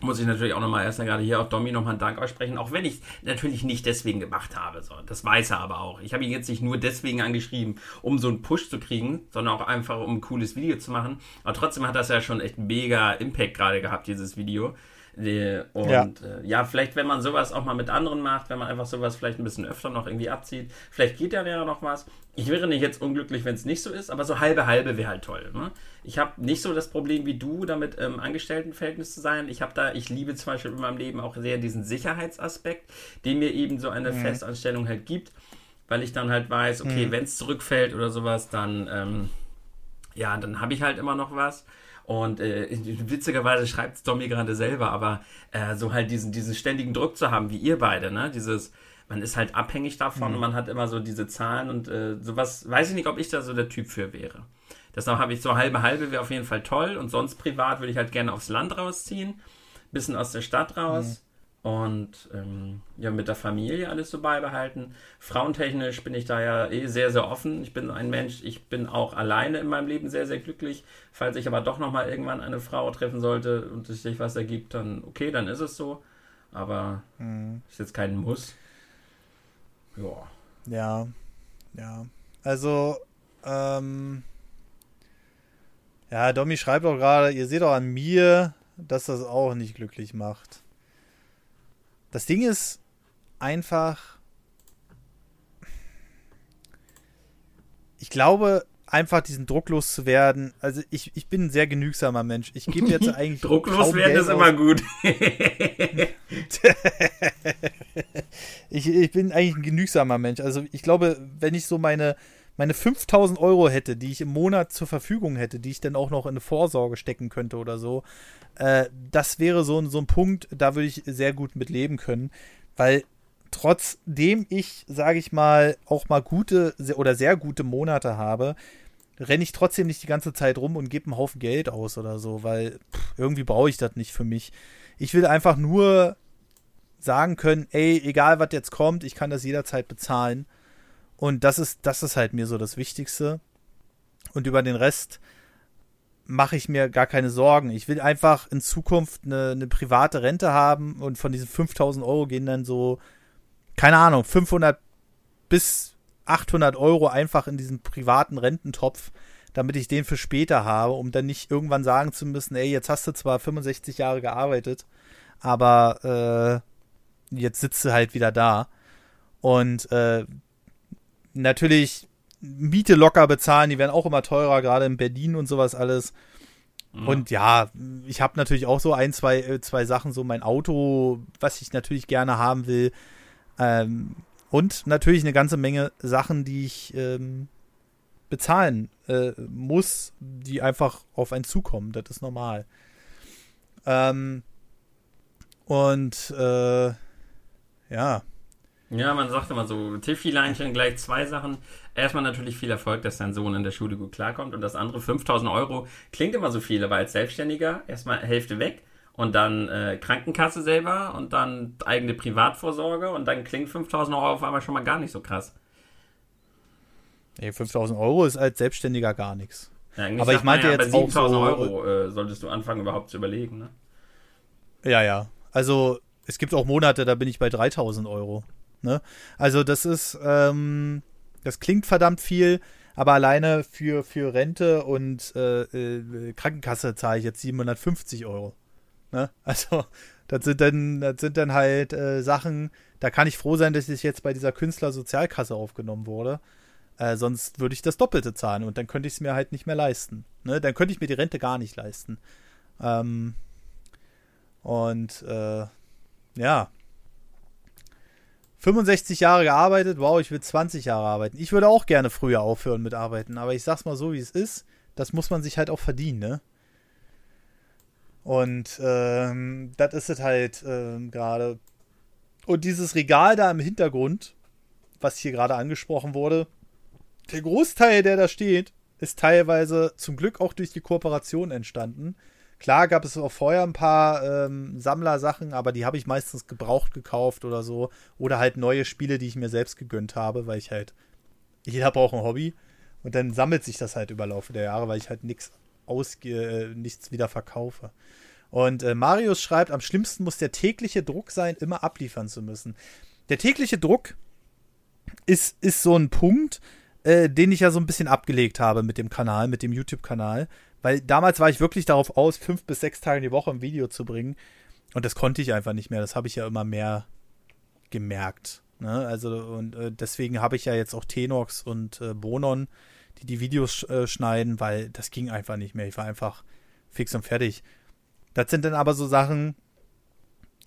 muss ich natürlich auch nochmal erst gerade hier auf Domi nochmal einen Dank aussprechen, auch wenn ich natürlich nicht deswegen gemacht habe. So. Das weiß er aber auch. Ich habe ihn jetzt nicht nur deswegen angeschrieben, um so einen Push zu kriegen, sondern auch einfach, um ein cooles Video zu machen. Aber trotzdem hat das ja schon echt mega Impact gerade gehabt, dieses Video. Äh, und ja. Äh, ja. vielleicht, wenn man sowas auch mal mit anderen macht, wenn man einfach sowas vielleicht ein bisschen öfter noch irgendwie abzieht, vielleicht geht ja ja noch was. ich wäre nicht jetzt unglücklich, wenn es nicht so ist, aber so halbe halbe wäre halt toll. Ne? Ich habe nicht so das Problem wie du, damit im ähm, Angestelltenverhältnis zu sein. Ich habe da, ich liebe zum Beispiel in meinem Leben auch sehr diesen Sicherheitsaspekt, den mir eben so eine mhm. Festanstellung halt gibt, weil ich dann halt weiß, okay, mhm. wenn es zurückfällt oder sowas, dann ähm, ja, dann habe ich halt immer noch was. Und äh, witzigerweise schreibt es Tommy gerade selber, aber äh, so halt diesen, diesen ständigen Druck zu haben, wie ihr beide, ne? Dieses, man ist halt abhängig davon mhm. und man hat immer so diese Zahlen und äh, sowas, weiß ich nicht, ob ich da so der Typ für wäre. Deshalb habe ich so halbe halbe wäre auf jeden Fall toll und sonst privat würde ich halt gerne aufs Land rausziehen, bisschen aus der Stadt raus. Mhm und ähm, ja, mit der Familie alles so beibehalten. Frauentechnisch bin ich da ja eh sehr, sehr offen. Ich bin ein Mensch, ich bin auch alleine in meinem Leben sehr, sehr glücklich. Falls ich aber doch nochmal irgendwann eine Frau treffen sollte und sich was ergibt, dann okay, dann ist es so. Aber mhm. ist jetzt kein Muss. Ja. Ja, ja. Also, ähm, ja, Domi schreibt auch gerade, ihr seht auch an mir, dass das auch nicht glücklich macht. Das Ding ist einfach. Ich glaube, einfach diesen Druck loszuwerden. Also ich, ich bin ein sehr genügsamer Mensch. Ich gebe jetzt eigentlich. Drucklos werden ist immer gut. ich, ich bin eigentlich ein genügsamer Mensch. Also ich glaube, wenn ich so meine, meine 5000 Euro hätte, die ich im Monat zur Verfügung hätte, die ich dann auch noch in eine Vorsorge stecken könnte oder so, äh, das wäre so, so ein Punkt, da würde ich sehr gut mit leben können, weil trotzdem ich, sage ich mal, auch mal gute oder sehr gute Monate habe, renne ich trotzdem nicht die ganze Zeit rum und gebe einen Haufen Geld aus oder so, weil pff, irgendwie brauche ich das nicht für mich. Ich will einfach nur sagen können, ey, egal was jetzt kommt, ich kann das jederzeit bezahlen. Und das ist, das ist halt mir so das Wichtigste. Und über den Rest, mache ich mir gar keine Sorgen. Ich will einfach in Zukunft eine, eine private Rente haben und von diesen 5000 Euro gehen dann so, keine Ahnung, 500 bis 800 Euro einfach in diesen privaten Rententopf, damit ich den für später habe, um dann nicht irgendwann sagen zu müssen, ey, jetzt hast du zwar 65 Jahre gearbeitet, aber äh, jetzt sitzt du halt wieder da. Und äh, natürlich Miete locker bezahlen, die werden auch immer teurer, gerade in Berlin und sowas alles. Mhm. Und ja, ich habe natürlich auch so ein, zwei, äh, zwei Sachen, so mein Auto, was ich natürlich gerne haben will. Ähm, und natürlich eine ganze Menge Sachen, die ich ähm, bezahlen äh, muss, die einfach auf einen zukommen. Das ist normal. Ähm, und äh, ja, ja, man sagt immer so, Tiffy-Leinchen gleich zwei Sachen. Erstmal natürlich viel Erfolg, dass dein Sohn in der Schule gut klarkommt. Und das andere, 5000 Euro, klingt immer so viel, aber als Selbstständiger erstmal Hälfte weg und dann äh, Krankenkasse selber und dann eigene Privatvorsorge und dann klingt 5000 Euro auf einmal schon mal gar nicht so krass. Nee, 5000 Euro ist als Selbstständiger gar nichts. Ja, aber ich meinte ja, jetzt auch so, Euro äh, solltest du anfangen überhaupt zu überlegen, ne? Ja, ja. Also es gibt auch Monate, da bin ich bei 3000 Euro. Ne? Also das ist, ähm, das klingt verdammt viel, aber alleine für, für Rente und äh, äh, Krankenkasse zahle ich jetzt 750 Euro. Ne? Also das sind dann, das sind dann halt äh, Sachen, da kann ich froh sein, dass ich jetzt bei dieser Künstlersozialkasse aufgenommen wurde. Äh, sonst würde ich das Doppelte zahlen und dann könnte ich es mir halt nicht mehr leisten. Ne? Dann könnte ich mir die Rente gar nicht leisten. Ähm, und äh, ja, 65 Jahre gearbeitet, wow, ich will 20 Jahre arbeiten. Ich würde auch gerne früher aufhören mit Arbeiten, aber ich sag's mal so, wie es ist, das muss man sich halt auch verdienen, ne? Und ähm, das ist es halt ähm, gerade. Und dieses Regal da im Hintergrund, was hier gerade angesprochen wurde, der Großteil, der da steht, ist teilweise zum Glück auch durch die Kooperation entstanden. Klar gab es auch vorher ein paar ähm, Sammlersachen, aber die habe ich meistens gebraucht gekauft oder so. Oder halt neue Spiele, die ich mir selbst gegönnt habe, weil ich halt, jeder braucht ein Hobby. Und dann sammelt sich das halt über Laufe der Jahre, weil ich halt nichts ausge, äh, nichts wieder verkaufe. Und äh, Marius schreibt, am schlimmsten muss der tägliche Druck sein, immer abliefern zu müssen. Der tägliche Druck ist, ist so ein Punkt, äh, den ich ja so ein bisschen abgelegt habe mit dem Kanal, mit dem YouTube-Kanal. Weil damals war ich wirklich darauf aus, fünf bis sechs Tage die Woche ein Video zu bringen. Und das konnte ich einfach nicht mehr. Das habe ich ja immer mehr gemerkt. Ne? Also, und äh, deswegen habe ich ja jetzt auch Tenox und äh, Bonon, die die Videos äh, schneiden, weil das ging einfach nicht mehr. Ich war einfach fix und fertig. Das sind dann aber so Sachen,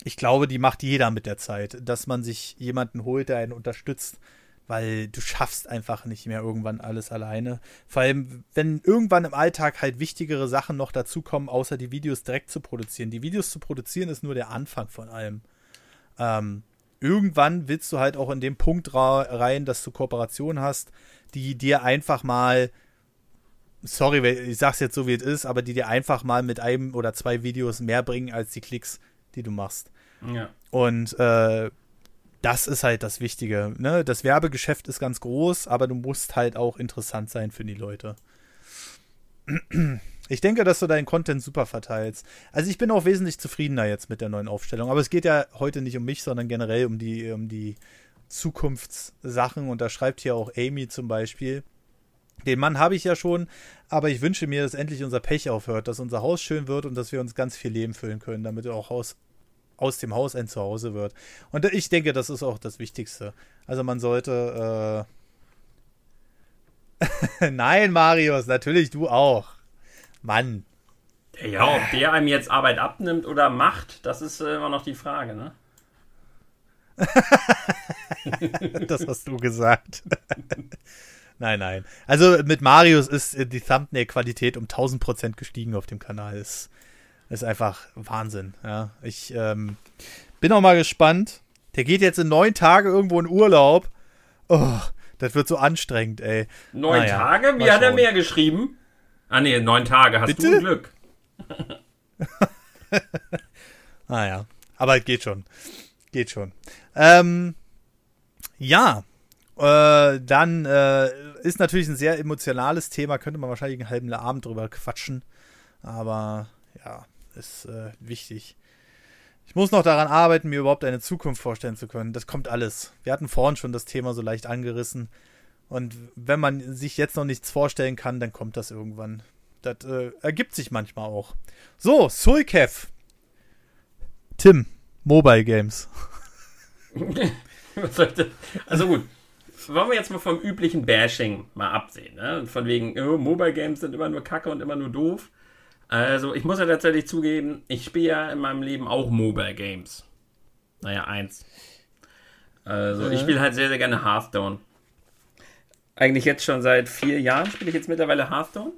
ich glaube, die macht jeder mit der Zeit, dass man sich jemanden holt, der einen unterstützt, weil du schaffst einfach nicht mehr irgendwann alles alleine. Vor allem, wenn irgendwann im Alltag halt wichtigere Sachen noch dazukommen, außer die Videos direkt zu produzieren. Die Videos zu produzieren ist nur der Anfang von allem. Ähm, irgendwann willst du halt auch in den Punkt rein, dass du Kooperationen hast, die dir einfach mal, sorry, ich sag's jetzt so wie es ist, aber die dir einfach mal mit einem oder zwei Videos mehr bringen als die Klicks, die du machst. Ja. Und äh, das ist halt das Wichtige. Ne? Das Werbegeschäft ist ganz groß, aber du musst halt auch interessant sein für die Leute. Ich denke, dass du deinen Content super verteilst. Also ich bin auch wesentlich zufriedener jetzt mit der neuen Aufstellung. Aber es geht ja heute nicht um mich, sondern generell um die, um die Zukunftssachen. Und da schreibt hier auch Amy zum Beispiel. Den Mann habe ich ja schon, aber ich wünsche mir, dass endlich unser Pech aufhört, dass unser Haus schön wird und dass wir uns ganz viel Leben füllen können, damit auch Haus, aus dem Haus ein Zuhause wird. Und ich denke, das ist auch das Wichtigste. Also man sollte. Äh Nein, Marius, natürlich du auch. Mann. Ja, ob der einem jetzt Arbeit abnimmt oder macht, das ist äh, immer noch die Frage, ne? das hast du gesagt. nein, nein. Also mit Marius ist äh, die Thumbnail-Qualität um 1000 Prozent gestiegen auf dem Kanal. Ist, ist einfach Wahnsinn. Ja, ich ähm, bin auch mal gespannt. Der geht jetzt in neun Tage irgendwo in Urlaub. Oh, das wird so anstrengend, ey. Neun naja, Tage? Wie hat er mehr geschrieben? Ah nee, neun Tage, hast Bitte? du Glück. naja, aber es geht schon. Geht schon. Ähm, ja, äh, dann äh, ist natürlich ein sehr emotionales Thema, könnte man wahrscheinlich einen halben Abend drüber quatschen. Aber ja, ist äh, wichtig. Ich muss noch daran arbeiten, mir überhaupt eine Zukunft vorstellen zu können. Das kommt alles. Wir hatten vorhin schon das Thema so leicht angerissen. Und wenn man sich jetzt noch nichts vorstellen kann, dann kommt das irgendwann. Das äh, ergibt sich manchmal auch. So, Sulkev. Tim, Mobile Games. also gut, wollen wir jetzt mal vom üblichen Bashing mal absehen. Ne? Von wegen, oh, Mobile Games sind immer nur Kacke und immer nur doof. Also ich muss ja tatsächlich zugeben, ich spiele ja in meinem Leben auch Mobile Games. Naja, eins. Also äh. ich spiele halt sehr, sehr gerne Hearthstone eigentlich jetzt schon seit vier Jahren spiele ich jetzt mittlerweile Hearthstone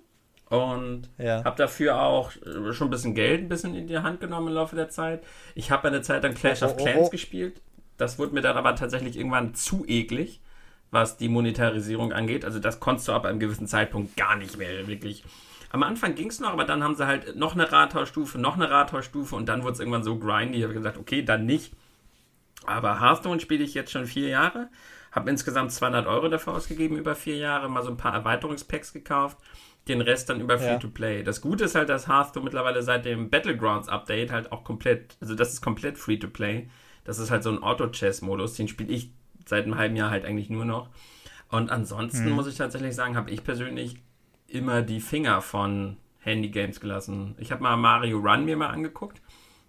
und ja. habe dafür auch äh, schon ein bisschen Geld ein bisschen in die Hand genommen im Laufe der Zeit. Ich habe eine Zeit lang Clash oh, of oh, Clans oh, oh. gespielt. Das wurde mir dann aber tatsächlich irgendwann zu eklig, was die Monetarisierung angeht. Also das konntest du ab einem gewissen Zeitpunkt gar nicht mehr wirklich. Am Anfang ging es noch, aber dann haben sie halt noch eine Rathausstufe, noch eine Rathausstufe und dann wurde es irgendwann so grindy. Ich habe gesagt, okay, dann nicht. Aber Hearthstone spiele ich jetzt schon vier Jahre habe insgesamt 200 Euro dafür ausgegeben über vier Jahre, mal so ein paar Erweiterungspacks gekauft. Den Rest dann über Free-to-Play. Ja. Das Gute ist halt, dass Hearthstone mittlerweile seit dem Battlegrounds-Update halt auch komplett, also das ist komplett Free-to-Play. Das ist halt so ein Auto-Chess-Modus, den spiele ich seit einem halben Jahr halt eigentlich nur noch. Und ansonsten hm. muss ich tatsächlich sagen, habe ich persönlich immer die Finger von Handy-Games gelassen. Ich habe mal Mario Run mir mal angeguckt.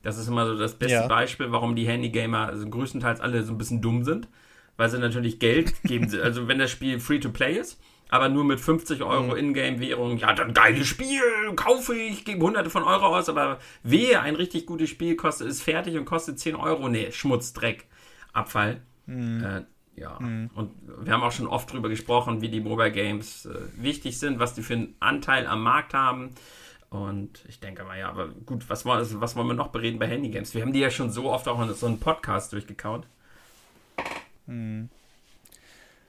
Das ist immer so das beste ja. Beispiel, warum die Handy-Gamer also größtenteils alle so ein bisschen dumm sind weil sie natürlich Geld geben. also wenn das Spiel Free-to-Play ist, aber nur mit 50 Euro mhm. Ingame-Währung, ja, dann geiles Spiel, kaufe ich, gebe hunderte von Euro aus, aber wehe, ein richtig gutes Spiel kostet, ist fertig und kostet 10 Euro. Nee, Schmutz, Dreck, Abfall. Mhm. Äh, ja, mhm. und wir haben auch schon oft drüber gesprochen, wie die Mobile Games äh, wichtig sind, was die für einen Anteil am Markt haben. Und ich denke mal, ja, aber gut, was, was wollen wir noch bereden bei Handy Games? Wir haben die ja schon so oft auch in so einem Podcast durchgekaut. Hm.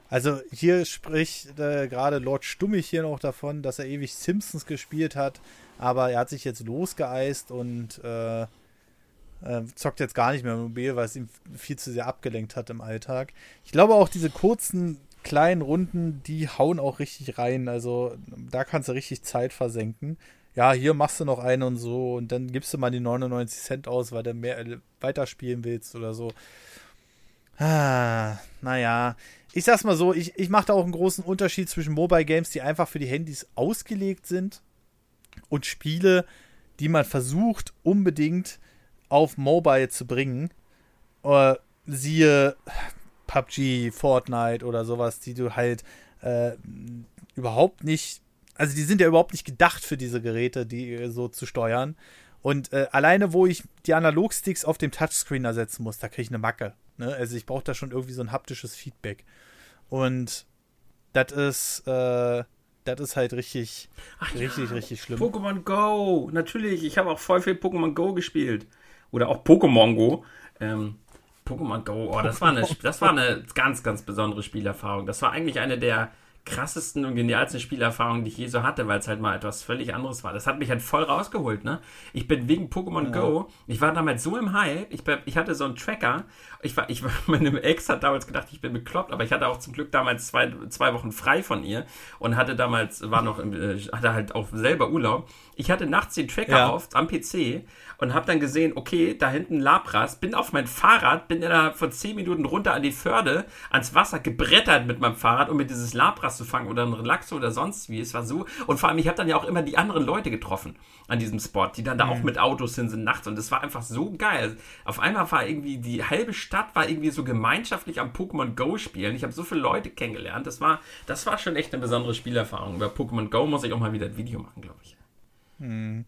Also hier spricht äh, gerade Lord Stummig hier noch davon, dass er ewig Simpsons gespielt hat, aber er hat sich jetzt losgeeist und äh, äh, zockt jetzt gar nicht mehr mobil, weil es ihm viel zu sehr abgelenkt hat im Alltag. Ich glaube auch diese kurzen kleinen Runden, die hauen auch richtig rein. Also da kannst du richtig Zeit versenken. Ja, hier machst du noch eine und so und dann gibst du mal die 99 Cent aus, weil du mehr äh, weiterspielen willst oder so. Ah, naja. Ich sag's mal so, ich, ich mache da auch einen großen Unterschied zwischen Mobile Games, die einfach für die Handys ausgelegt sind und Spiele, die man versucht unbedingt auf Mobile zu bringen. Äh, siehe PUBG, Fortnite oder sowas, die du halt äh, überhaupt nicht, also die sind ja überhaupt nicht gedacht für diese Geräte, die äh, so zu steuern. Und äh, alleine, wo ich die Analogsticks auf dem Touchscreen ersetzen muss, da kriege ich eine Macke. Ne? Also ich brauche da schon irgendwie so ein haptisches Feedback. Und das ist, äh, das ist halt richtig, Ach richtig, ja, richtig schlimm. Pokémon Go, natürlich. Ich habe auch voll viel Pokémon Go gespielt. Oder auch Pokémon Go. Ähm, Pokémon Go, oh, das war, eine, das war eine ganz, ganz besondere Spielerfahrung. Das war eigentlich eine der krassesten und genialsten Spielerfahrungen, die ich je so hatte, weil es halt mal etwas völlig anderes war. Das hat mich halt voll rausgeholt, ne? Ich bin wegen Pokémon ja. Go, ich war damals so im Hype, ich, ich hatte so einen Tracker, ich war, ich war, meine Ex hat damals gedacht, ich bin bekloppt, aber ich hatte auch zum Glück damals zwei, zwei Wochen frei von ihr und hatte damals, war noch, im, äh, hatte halt auch selber Urlaub. Ich hatte nachts den Tracker ja. auf am PC und habe dann gesehen, okay, da hinten Labras, bin auf mein Fahrrad, bin innerhalb von 10 Minuten runter an die Förde, ans Wasser gebrettert mit meinem Fahrrad, um mir dieses Labras zu fangen oder ein Relaxo oder sonst wie. Es war so. Und vor allem, ich habe dann ja auch immer die anderen Leute getroffen an diesem Spot, die dann da mhm. auch mit Autos hin sind nachts und es war einfach so geil. Auf einmal war irgendwie die halbe Stadt war irgendwie so gemeinschaftlich am Pokémon Go spielen. Ich habe so viele Leute kennengelernt. Das war, das war schon echt eine besondere Spielerfahrung. Über Pokémon Go muss ich auch mal wieder ein Video machen, glaube ich. Mhm.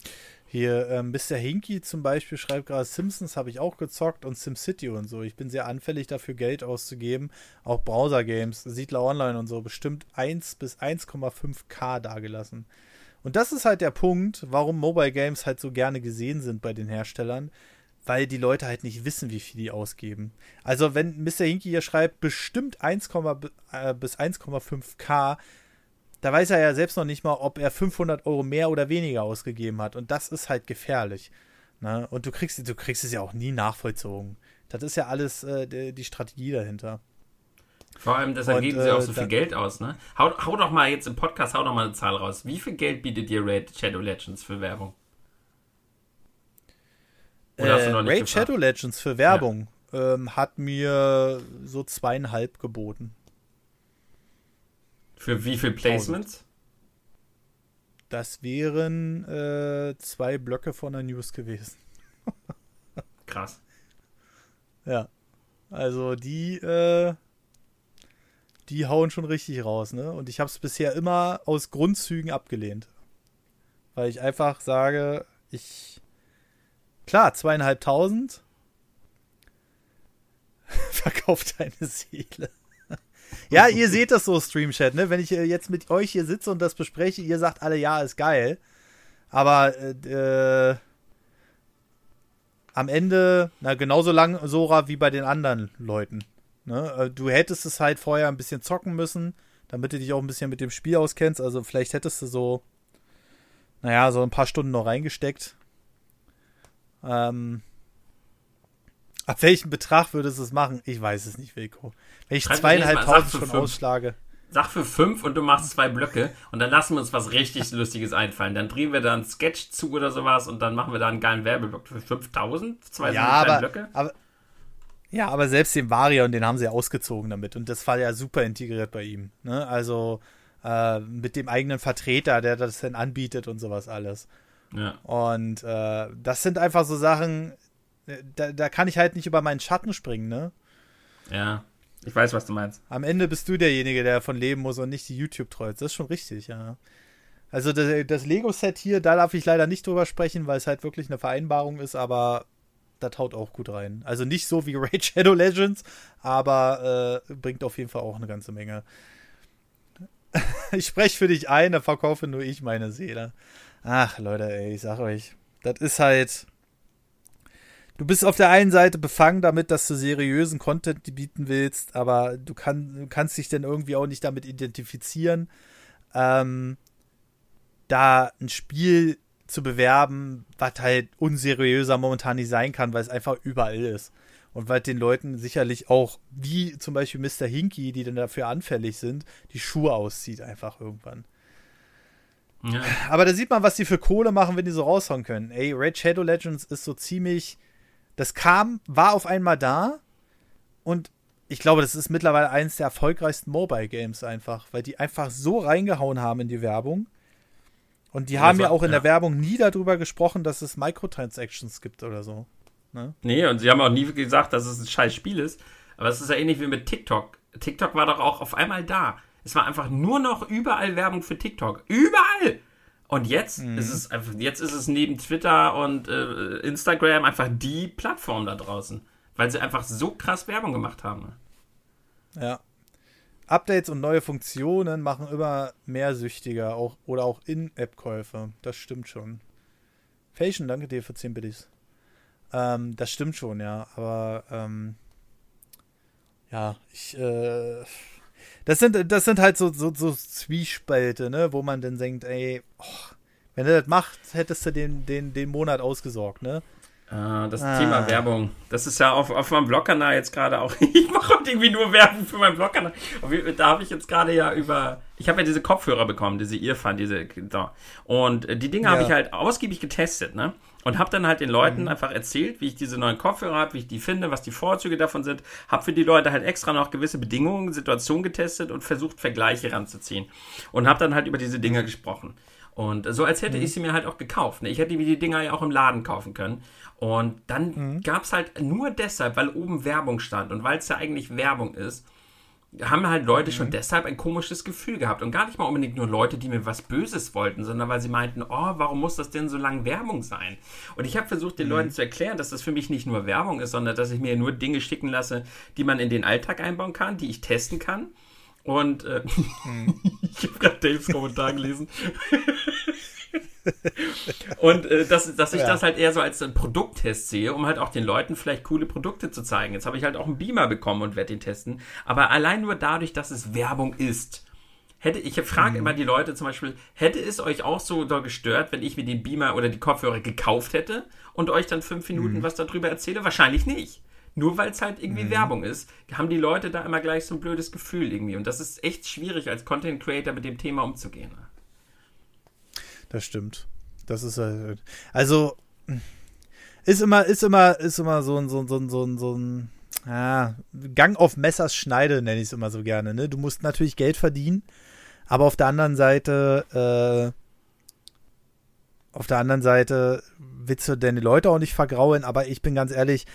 Hier, ähm, Mr. Hinky zum Beispiel schreibt gerade, Simpsons habe ich auch gezockt und SimCity und so. Ich bin sehr anfällig dafür, Geld auszugeben. Auch Browser-Games, Siedler Online und so, bestimmt 1 bis 1,5k dagelassen. Und das ist halt der Punkt, warum Mobile Games halt so gerne gesehen sind bei den Herstellern, weil die Leute halt nicht wissen, wie viel die ausgeben. Also wenn Mr. Hinky hier schreibt, bestimmt 1, äh, bis 1,5k, da weiß er ja selbst noch nicht mal, ob er 500 Euro mehr oder weniger ausgegeben hat. Und das ist halt gefährlich. Ne? Und du kriegst, du kriegst es ja auch nie nachvollzogen. Das ist ja alles äh, die, Strategie dahinter. Vor allem, deshalb geben sie auch so äh, viel Geld aus, ne? Hau, hau, doch mal jetzt im Podcast, hau doch mal eine Zahl raus. Wie viel Geld bietet dir Raid Shadow Legends für Werbung? Oder äh, Raid Shadow Legends für Werbung ja. ähm, hat mir so zweieinhalb geboten. Für wie viel Placements? Das wären äh, zwei Blöcke von der News gewesen. Krass. Ja. Also die, äh, die hauen schon richtig raus, ne? Und ich habe es bisher immer aus Grundzügen abgelehnt. Weil ich einfach sage, ich. Klar, zweieinhalbtausend. Verkauft deine Seele. Ja, ihr seht das so, Streamchat, ne? Wenn ich äh, jetzt mit euch hier sitze und das bespreche, ihr sagt alle, ja, ist geil. Aber äh, äh, am Ende, na, genauso lang Sora wie bei den anderen Leuten. Ne? Äh, du hättest es halt vorher ein bisschen zocken müssen, damit du dich auch ein bisschen mit dem Spiel auskennst. Also vielleicht hättest du so, naja, so ein paar Stunden noch reingesteckt. Ähm, Ab welchem Betrag würdest du es machen? Ich weiß es nicht, Wilko. Wenn ich zweieinhalbtausend schon fünf. ausschlage. Sag für fünf und du machst zwei Blöcke und dann lassen wir uns was richtig Lustiges einfallen. Dann drehen wir da einen Sketch zu oder sowas und dann machen wir da einen geilen Werbeblock für 5000, zwei ja, aber, Blöcke. Aber, ja, aber selbst den Varian, den haben sie ausgezogen damit und das war ja super integriert bei ihm. Ne? Also äh, mit dem eigenen Vertreter, der das dann anbietet und sowas alles. Ja. Und äh, das sind einfach so Sachen, da, da kann ich halt nicht über meinen Schatten springen, ne? Ja, ich weiß, was du meinst. Am Ende bist du derjenige, der davon leben muss und nicht die YouTube-Trolls. Das ist schon richtig, ja. Also das, das Lego-Set hier, da darf ich leider nicht drüber sprechen, weil es halt wirklich eine Vereinbarung ist, aber das haut auch gut rein. Also nicht so wie Raid Shadow Legends, aber äh, bringt auf jeden Fall auch eine ganze Menge. ich spreche für dich ein, da verkaufe nur ich meine Seele. Ach, Leute, ey, ich sag euch, das ist halt du bist auf der einen Seite befangen damit, dass du seriösen Content bieten willst, aber du, kann, du kannst dich dann irgendwie auch nicht damit identifizieren, ähm, da ein Spiel zu bewerben, was halt unseriöser momentan nicht sein kann, weil es einfach überall ist. Und weil den Leuten sicherlich auch, wie zum Beispiel Mr. Hinky, die dann dafür anfällig sind, die Schuhe auszieht einfach irgendwann. Ja. Aber da sieht man, was die für Kohle machen, wenn die so raushauen können. Ey, Red Shadow Legends ist so ziemlich das kam, war auf einmal da und ich glaube, das ist mittlerweile eines der erfolgreichsten Mobile Games einfach, weil die einfach so reingehauen haben in die Werbung. Und die haben ja auch in ja. der Werbung nie darüber gesprochen, dass es Microtransactions gibt oder so. Ne? Nee, und sie haben auch nie gesagt, dass es ein scheiß Spiel ist. Aber es ist ja ähnlich wie mit TikTok. TikTok war doch auch auf einmal da. Es war einfach nur noch überall Werbung für TikTok. Überall! Und jetzt mhm. ist es einfach, jetzt ist es neben Twitter und äh, Instagram einfach die Plattform da draußen. Weil sie einfach so krass Werbung gemacht haben. Ja. Updates und neue Funktionen machen immer mehr süchtiger auch, oder auch In-App-Käufe. Das stimmt schon. Fashion, danke dir für 10 Biddies. Ähm, das stimmt schon, ja. Aber ähm, ja, ich äh, das sind, das sind halt so, so, so Zwiespalte, ne, wo man dann denkt, ey, oh, wenn du das machst, hättest du den, den, den Monat ausgesorgt, ne? Ah, das ah. Thema Werbung. Das ist ja auf, auf meinem Blogkanal jetzt gerade auch. ich mache irgendwie nur Werbung für meinen Blogkanal. Da habe ich jetzt gerade ja über. Ich habe ja diese Kopfhörer bekommen, diese Earphone, diese. Und die Dinge ja. habe ich halt ausgiebig getestet, ne? Und habe dann halt den Leuten mhm. einfach erzählt, wie ich diese neuen Kopfhörer habe, wie ich die finde, was die Vorzüge davon sind. Habe für die Leute halt extra noch gewisse Bedingungen, Situationen getestet und versucht, Vergleiche ranzuziehen. Und habe dann halt über diese Dinge mhm. gesprochen. Und so als hätte mhm. ich sie mir halt auch gekauft. Ne? Ich hätte mir die Dinger ja auch im Laden kaufen können. Und dann mhm. gab es halt nur deshalb, weil oben Werbung stand und weil es ja eigentlich Werbung ist, haben halt Leute mhm. schon deshalb ein komisches Gefühl gehabt. Und gar nicht mal unbedingt nur Leute, die mir was Böses wollten, sondern weil sie meinten, oh, warum muss das denn so lang Werbung sein? Und ich habe versucht, den mhm. Leuten zu erklären, dass das für mich nicht nur Werbung ist, sondern dass ich mir nur Dinge schicken lasse, die man in den Alltag einbauen kann, die ich testen kann und äh, hm. ich habe gerade Daves Kommentar gelesen. und äh, dass, dass ich ja. das halt eher so als ein Produkttest sehe, um halt auch den Leuten vielleicht coole Produkte zu zeigen. Jetzt habe ich halt auch einen Beamer bekommen und werde den testen. Aber allein nur dadurch, dass es Werbung ist. Hätte, ich frage mhm. immer die Leute zum Beispiel, hätte es euch auch so gestört, wenn ich mir den Beamer oder die Kopfhörer gekauft hätte und euch dann fünf Minuten mhm. was darüber erzähle? Wahrscheinlich nicht. Nur weil es halt irgendwie mhm. Werbung ist, haben die Leute da immer gleich so ein blödes Gefühl irgendwie. Und das ist echt schwierig, als Content Creator mit dem Thema umzugehen. Das stimmt. Das ist halt. Also, ist immer, ist immer, ist immer so ein, so ein, so ein, so ein, so ein ja, Gang auf Messers Schneide, nenne ich es immer so gerne. Ne? Du musst natürlich Geld verdienen, aber auf der anderen Seite, äh, auf der anderen Seite willst du deine Leute auch nicht vergraulen, aber ich bin ganz ehrlich,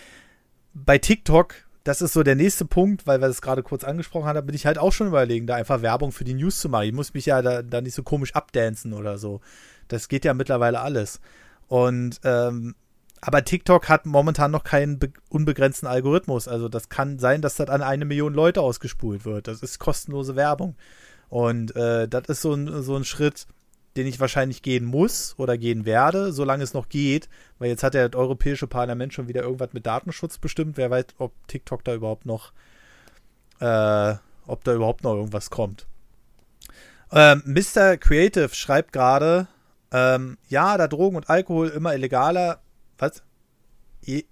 bei TikTok, das ist so der nächste Punkt, weil wir das gerade kurz angesprochen haben, da bin ich halt auch schon überlegen, da einfach Werbung für die News zu machen. Ich muss mich ja da, da nicht so komisch abdancen oder so. Das geht ja mittlerweile alles. Und ähm, aber TikTok hat momentan noch keinen unbegrenzten Algorithmus. Also das kann sein, dass das an eine Million Leute ausgespult wird. Das ist kostenlose Werbung. Und äh, das ist so ein, so ein Schritt, den ich wahrscheinlich gehen muss oder gehen werde, solange es noch geht, weil jetzt hat ja das Europäische Parlament schon wieder irgendwas mit Datenschutz bestimmt. Wer weiß, ob TikTok da überhaupt noch, äh, ob da überhaupt noch irgendwas kommt. Ähm, Mr. Creative schreibt gerade, ähm, ja, da Drogen und Alkohol immer illegaler, was? E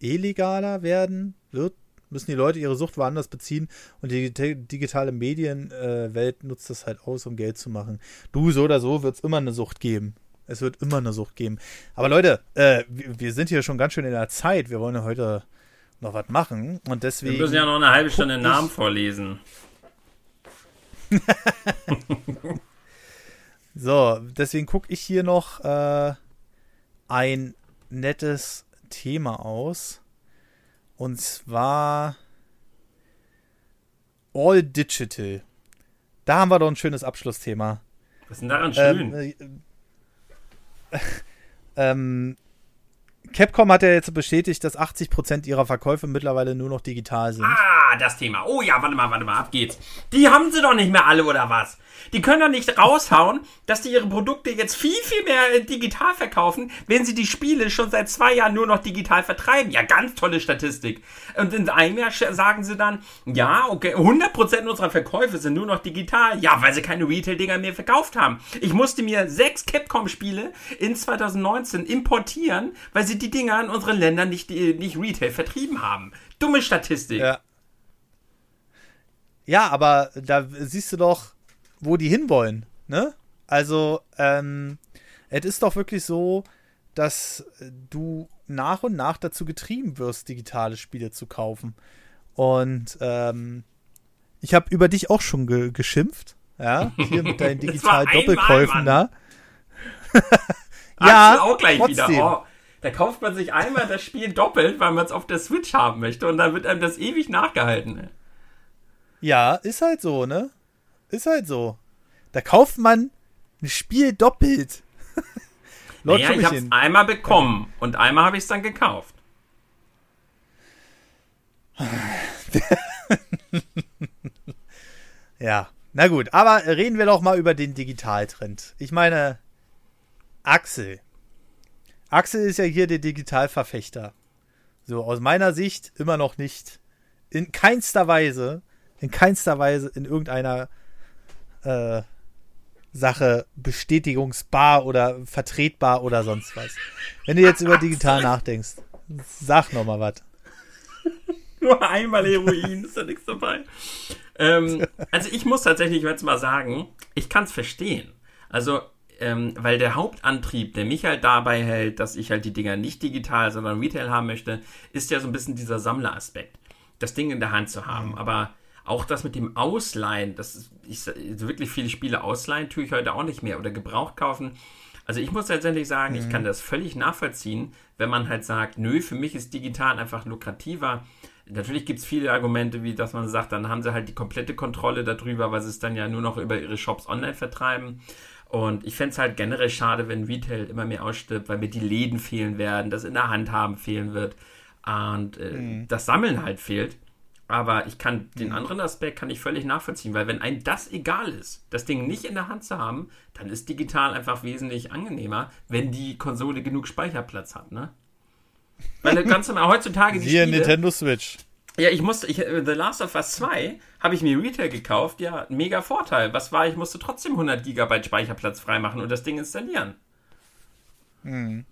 illegaler werden wird, müssen die Leute ihre Sucht woanders beziehen und die digitale Medienwelt äh, nutzt das halt aus, um Geld zu machen. Du, so oder so, wird es immer eine Sucht geben. Es wird immer eine Sucht geben. Aber Leute, äh, wir sind hier schon ganz schön in der Zeit. Wir wollen ja heute noch was machen und deswegen. Wir müssen ja noch eine halbe Stunde Namen vorlesen. so, deswegen gucke ich hier noch äh, ein nettes Thema aus. Und zwar All Digital. Da haben wir doch ein schönes Abschlussthema. Was ist denn daran schön? Ähm, äh, ähm, Capcom hat ja jetzt bestätigt, dass 80% ihrer Verkäufe mittlerweile nur noch digital sind. Ah, das Thema. Oh ja, warte mal, warte mal, ab geht's. Die haben sie doch nicht mehr alle, oder was? Die können doch nicht raushauen, dass die ihre Produkte jetzt viel, viel mehr digital verkaufen, wenn sie die Spiele schon seit zwei Jahren nur noch digital vertreiben. Ja, ganz tolle Statistik. Und in einem Jahr sagen sie dann, ja, okay, 100% unserer Verkäufe sind nur noch digital. Ja, weil sie keine Retail-Dinger mehr verkauft haben. Ich musste mir sechs Capcom-Spiele in 2019 importieren, weil sie die Dinger in unseren Ländern nicht, nicht Retail vertrieben haben. Dumme Statistik. Ja. Ja, aber da siehst du doch, wo die hinwollen, ne? Also, ähm, es ist doch wirklich so, dass du nach und nach dazu getrieben wirst, digitale Spiele zu kaufen. Und ähm, ich habe über dich auch schon ge geschimpft, ja, hier mit deinen digitalen Doppelkäufen da. ja, auch gleich trotzdem. wieder. Oh. Da kauft man sich einmal das Spiel doppelt, weil man es auf der Switch haben möchte und dann wird einem das ewig nachgehalten. Ja, ist halt so, ne? Ist halt so. Da kauft man ein Spiel doppelt. Lord naja, ich habe es einmal bekommen und einmal habe ich es dann gekauft. ja, na gut, aber reden wir doch mal über den Digitaltrend. Ich meine, Axel. Axel ist ja hier der Digitalverfechter. So, aus meiner Sicht immer noch nicht. In keinster Weise, in keinster Weise in irgendeiner äh, Sache bestätigungsbar oder vertretbar oder sonst was. Wenn du jetzt über digital nachdenkst, sag noch mal was. Nur einmal Heroin, ist da nichts dabei. Ähm, also ich muss tatsächlich jetzt mal sagen, ich kann es verstehen. Also, ähm, weil der Hauptantrieb, der mich halt dabei hält, dass ich halt die Dinger nicht digital, sondern Retail haben möchte, ist ja so ein bisschen dieser Sammleraspekt. Das Ding in der Hand zu haben. Mhm. Aber auch das mit dem Ausleihen, das ist, ich, wirklich viele Spiele ausleihen, tue ich heute auch nicht mehr oder gebraucht kaufen. Also ich muss tatsächlich sagen, mhm. ich kann das völlig nachvollziehen, wenn man halt sagt, nö, für mich ist digital einfach lukrativer. Natürlich gibt es viele Argumente, wie dass man sagt, dann haben sie halt die komplette Kontrolle darüber, weil sie es dann ja nur noch über ihre Shops online vertreiben. Und ich fände es halt generell schade, wenn Retail immer mehr ausstirbt, weil mir die Läden fehlen werden, das in der Hand haben fehlen wird und äh, mhm. das Sammeln halt fehlt. Aber ich kann den mhm. anderen Aspekt kann ich völlig nachvollziehen, weil wenn einem das egal ist, das Ding nicht in der Hand zu haben, dann ist digital einfach wesentlich angenehmer, wenn die Konsole genug Speicherplatz hat, ne? Weil du kannst mal heutzutage die Spiele, Nintendo Switch. Ja, ich musste, ich, The Last of Us 2 habe ich mir Retail gekauft, ja, mega Vorteil. Was war, ich musste trotzdem 100 GB Speicherplatz freimachen und das Ding installieren. Hm.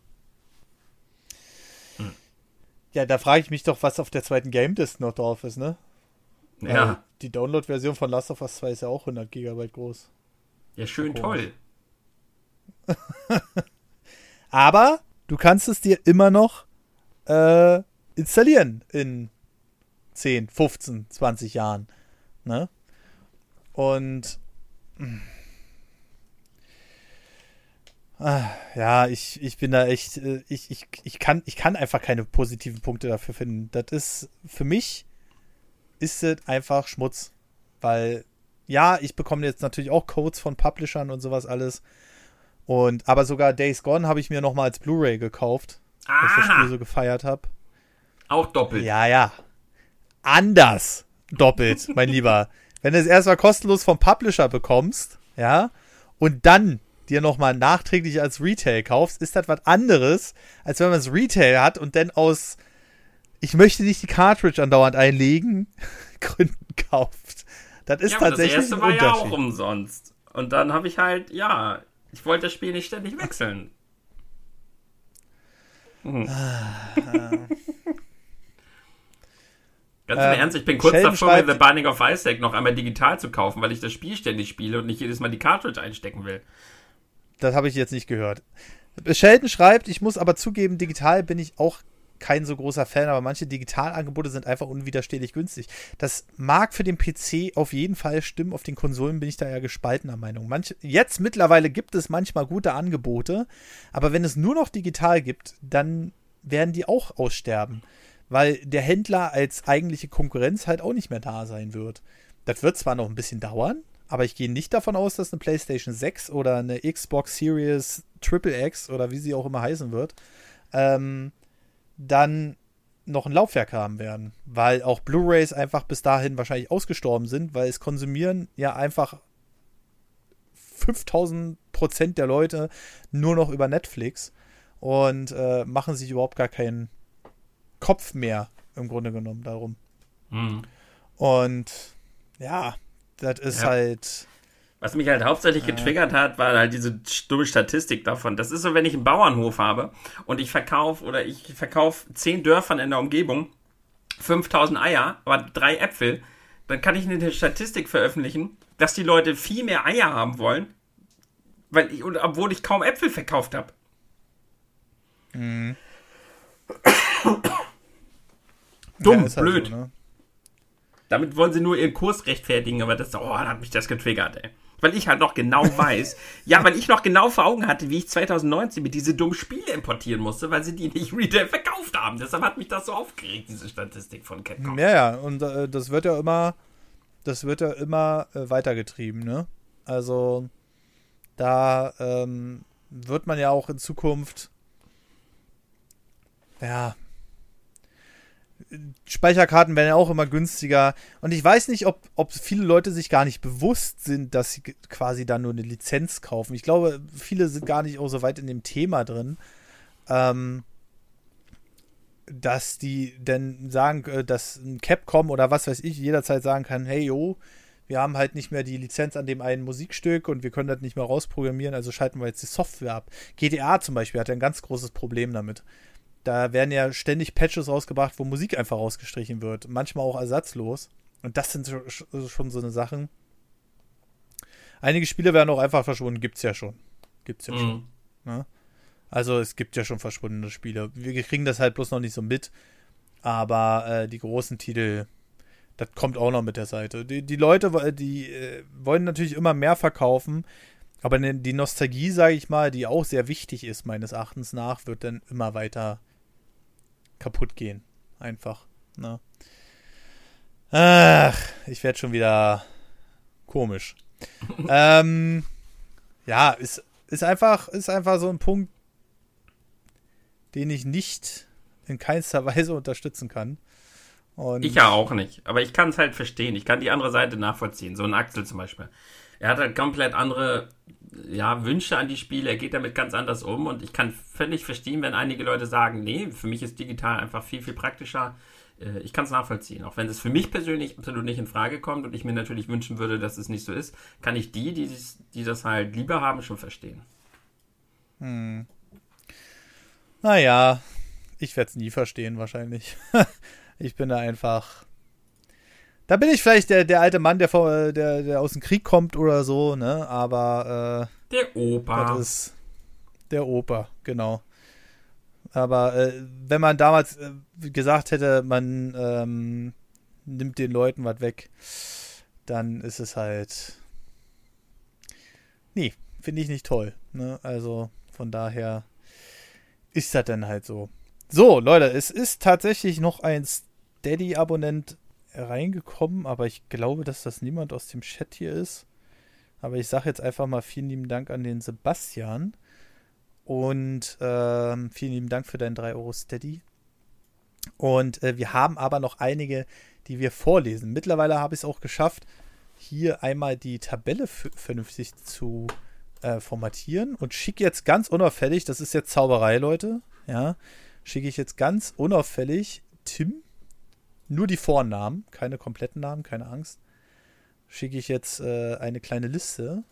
Ja, da frage ich mich doch, was auf der zweiten Game Disc noch drauf ist, ne? Ja. Weil die Download-Version von Last of Us 2 ist ja auch 100 GB groß. Ja, schön toll. Aber du kannst es dir immer noch äh, installieren in 10, 15, 20 Jahren. Ne? Und Ah, ja, ich, ich bin da echt, äh, ich, ich, ich, kann, ich kann einfach keine positiven Punkte dafür finden. Das ist, für mich ist es einfach Schmutz. Weil, ja, ich bekomme jetzt natürlich auch Codes von Publishern und sowas alles. Und, aber sogar Days Gone habe ich mir nochmal als Blu-ray gekauft, dass ich das Spiel so gefeiert habe. Auch doppelt. Ja, ja. Anders doppelt, mein Lieber. Wenn du es erstmal kostenlos vom Publisher bekommst, ja, und dann dir nochmal nachträglich als Retail kaufst, ist das was anderes, als wenn man es Retail hat und dann aus ich möchte nicht die Cartridge andauernd einlegen, Gründen kauft. Das ist ja, tatsächlich das erste war ja auch umsonst. Und dann habe ich halt, ja, ich wollte das Spiel nicht ständig wechseln. Mhm. Ganz im ähm, Ernst, ich bin kurz Sheldon davor, mir The Binding of Isaac noch einmal digital zu kaufen, weil ich das Spiel ständig spiele und nicht jedes Mal die Cartridge einstecken will. Das habe ich jetzt nicht gehört. Sheldon schreibt, ich muss aber zugeben, digital bin ich auch kein so großer Fan, aber manche Digitalangebote sind einfach unwiderstehlich günstig. Das mag für den PC auf jeden Fall stimmen, auf den Konsolen bin ich da ja gespaltener Meinung. Manche, jetzt mittlerweile gibt es manchmal gute Angebote, aber wenn es nur noch digital gibt, dann werden die auch aussterben, weil der Händler als eigentliche Konkurrenz halt auch nicht mehr da sein wird. Das wird zwar noch ein bisschen dauern, aber ich gehe nicht davon aus, dass eine PlayStation 6 oder eine Xbox Series Triple X oder wie sie auch immer heißen wird, ähm, dann noch ein Laufwerk haben werden, weil auch Blu-rays einfach bis dahin wahrscheinlich ausgestorben sind, weil es konsumieren ja einfach 5000 Prozent der Leute nur noch über Netflix und äh, machen sich überhaupt gar keinen Kopf mehr im Grunde genommen darum. Mhm. Und ja, das ist ja. halt. Was mich halt hauptsächlich getriggert hat, war halt diese dumme Statistik davon. Das ist so, wenn ich einen Bauernhof habe und ich verkaufe oder ich verkaufe zehn Dörfern in der Umgebung 5000 Eier, aber drei Äpfel, dann kann ich eine Statistik veröffentlichen, dass die Leute viel mehr Eier haben wollen, weil ich, obwohl ich kaum Äpfel verkauft habe. Mhm. Dumm, ja, halt blöd. So, ne? Damit wollen sie nur ihren Kurs rechtfertigen, aber das, oh, da hat mich das getriggert, ey. Weil ich halt noch genau weiß, ja, weil ich noch genau vor Augen hatte, wie ich 2019 mit diese dummen Spiele importieren musste, weil sie die nicht Retail verkauft haben. Deshalb hat mich das so aufgeregt, diese Statistik von Capcom. Ja, ja, und äh, das wird ja immer, das wird ja immer äh, weitergetrieben, ne? Also da ähm, wird man ja auch in Zukunft ja, Speicherkarten werden ja auch immer günstiger. Und ich weiß nicht, ob, ob viele Leute sich gar nicht bewusst sind, dass sie quasi da nur eine Lizenz kaufen. Ich glaube, viele sind gar nicht auch so weit in dem Thema drin, ähm, dass die denn sagen, äh, dass ein Capcom oder was weiß ich jederzeit sagen kann, hey yo, wir haben halt nicht mehr die Lizenz an dem einen Musikstück und wir können das nicht mehr rausprogrammieren, also schalten wir jetzt die Software ab. GTA zum Beispiel hat ja ein ganz großes Problem damit da werden ja ständig Patches rausgebracht, wo Musik einfach rausgestrichen wird. Manchmal auch ersatzlos. Und das sind schon so eine Sachen. Einige Spiele werden auch einfach verschwunden. Gibt's ja schon. Gibt's ja mhm. schon. Ne? Also es gibt ja schon verschwundene Spiele. Wir kriegen das halt bloß noch nicht so mit. Aber äh, die großen Titel, das kommt auch noch mit der Seite. Die, die Leute, die äh, wollen natürlich immer mehr verkaufen. Aber die Nostalgie, sage ich mal, die auch sehr wichtig ist, meines Erachtens nach, wird dann immer weiter kaputt gehen. Einfach. Ne? Ach, ich werde schon wieder komisch. ähm, ja, ist, ist, einfach, ist einfach so ein Punkt, den ich nicht in keinster Weise unterstützen kann. Und ich ja auch nicht, aber ich kann es halt verstehen. Ich kann die andere Seite nachvollziehen. So ein Axel zum Beispiel. Er hat halt komplett andere ja, Wünsche an die Spiele, er geht damit ganz anders um und ich kann völlig verstehen, wenn einige Leute sagen, nee, für mich ist digital einfach viel, viel praktischer. Äh, ich kann es nachvollziehen. Auch wenn es für mich persönlich absolut nicht in Frage kommt und ich mir natürlich wünschen würde, dass es nicht so ist, kann ich die, die, die das halt lieber haben, schon verstehen. Hm. Naja, ich werde es nie verstehen, wahrscheinlich. ich bin da einfach da bin ich vielleicht der, der alte Mann, der, vor, der, der aus dem Krieg kommt oder so, ne? Aber äh, der Opa. Das ist der Opa, genau. Aber äh, wenn man damals äh, gesagt hätte, man ähm, nimmt den Leuten was weg, dann ist es halt. Nee, finde ich nicht toll. Ne? Also von daher ist das dann halt so. So, Leute, es ist tatsächlich noch ein Steady-Abonnent reingekommen, aber ich glaube, dass das niemand aus dem Chat hier ist. Aber ich sage jetzt einfach mal vielen lieben Dank an den Sebastian. Und ähm, vielen lieben Dank für deinen 3 Euro Steady. Und äh, wir haben aber noch einige, die wir vorlesen. Mittlerweile habe ich es auch geschafft, hier einmal die Tabelle vernünftig zu äh, formatieren und schicke jetzt ganz unauffällig, das ist jetzt Zauberei, Leute, ja, schicke ich jetzt ganz unauffällig Tim nur die Vornamen, keine kompletten Namen, keine Angst. Schicke ich jetzt äh, eine kleine Liste.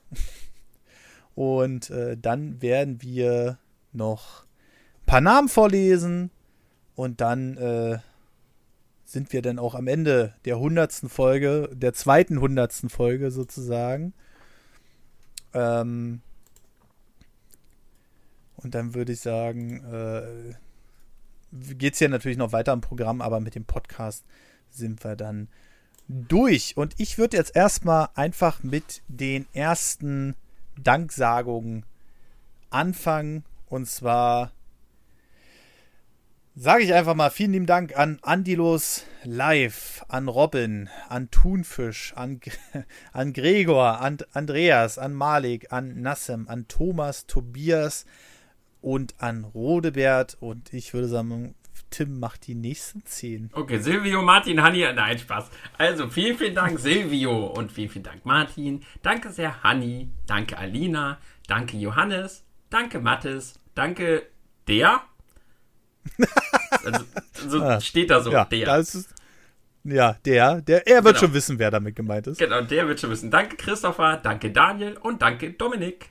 Und äh, dann werden wir noch ein paar Namen vorlesen. Und dann äh, sind wir dann auch am Ende der hundertsten Folge, der zweiten hundertsten Folge sozusagen. Ähm, und dann würde ich sagen, äh, geht es ja natürlich noch weiter im Programm, aber mit dem Podcast sind wir dann durch. Und ich würde jetzt erstmal einfach mit den ersten Danksagungen anfangen. Und zwar sage ich einfach mal vielen lieben Dank an Andilos Live, an Robin, an Thunfisch, an, an Gregor, an Andreas, an Malik, an Nassem, an Thomas, Tobias, und an Rodebert. Und ich würde sagen, Tim macht die nächsten zehn. Okay, Silvio, Martin, Hanni, nein, Spaß. Also vielen, vielen Dank, Silvio und vielen, vielen Dank, Martin. Danke sehr, Hanni. Danke, Alina. Danke, Johannes. Danke, Mattes. Danke, der. also, so ah, steht da so, ja, der. Ist, ja, der, der, er wird genau. schon wissen, wer damit gemeint ist. Genau, der wird schon wissen. Danke, Christopher. Danke, Daniel. Und danke, Dominik.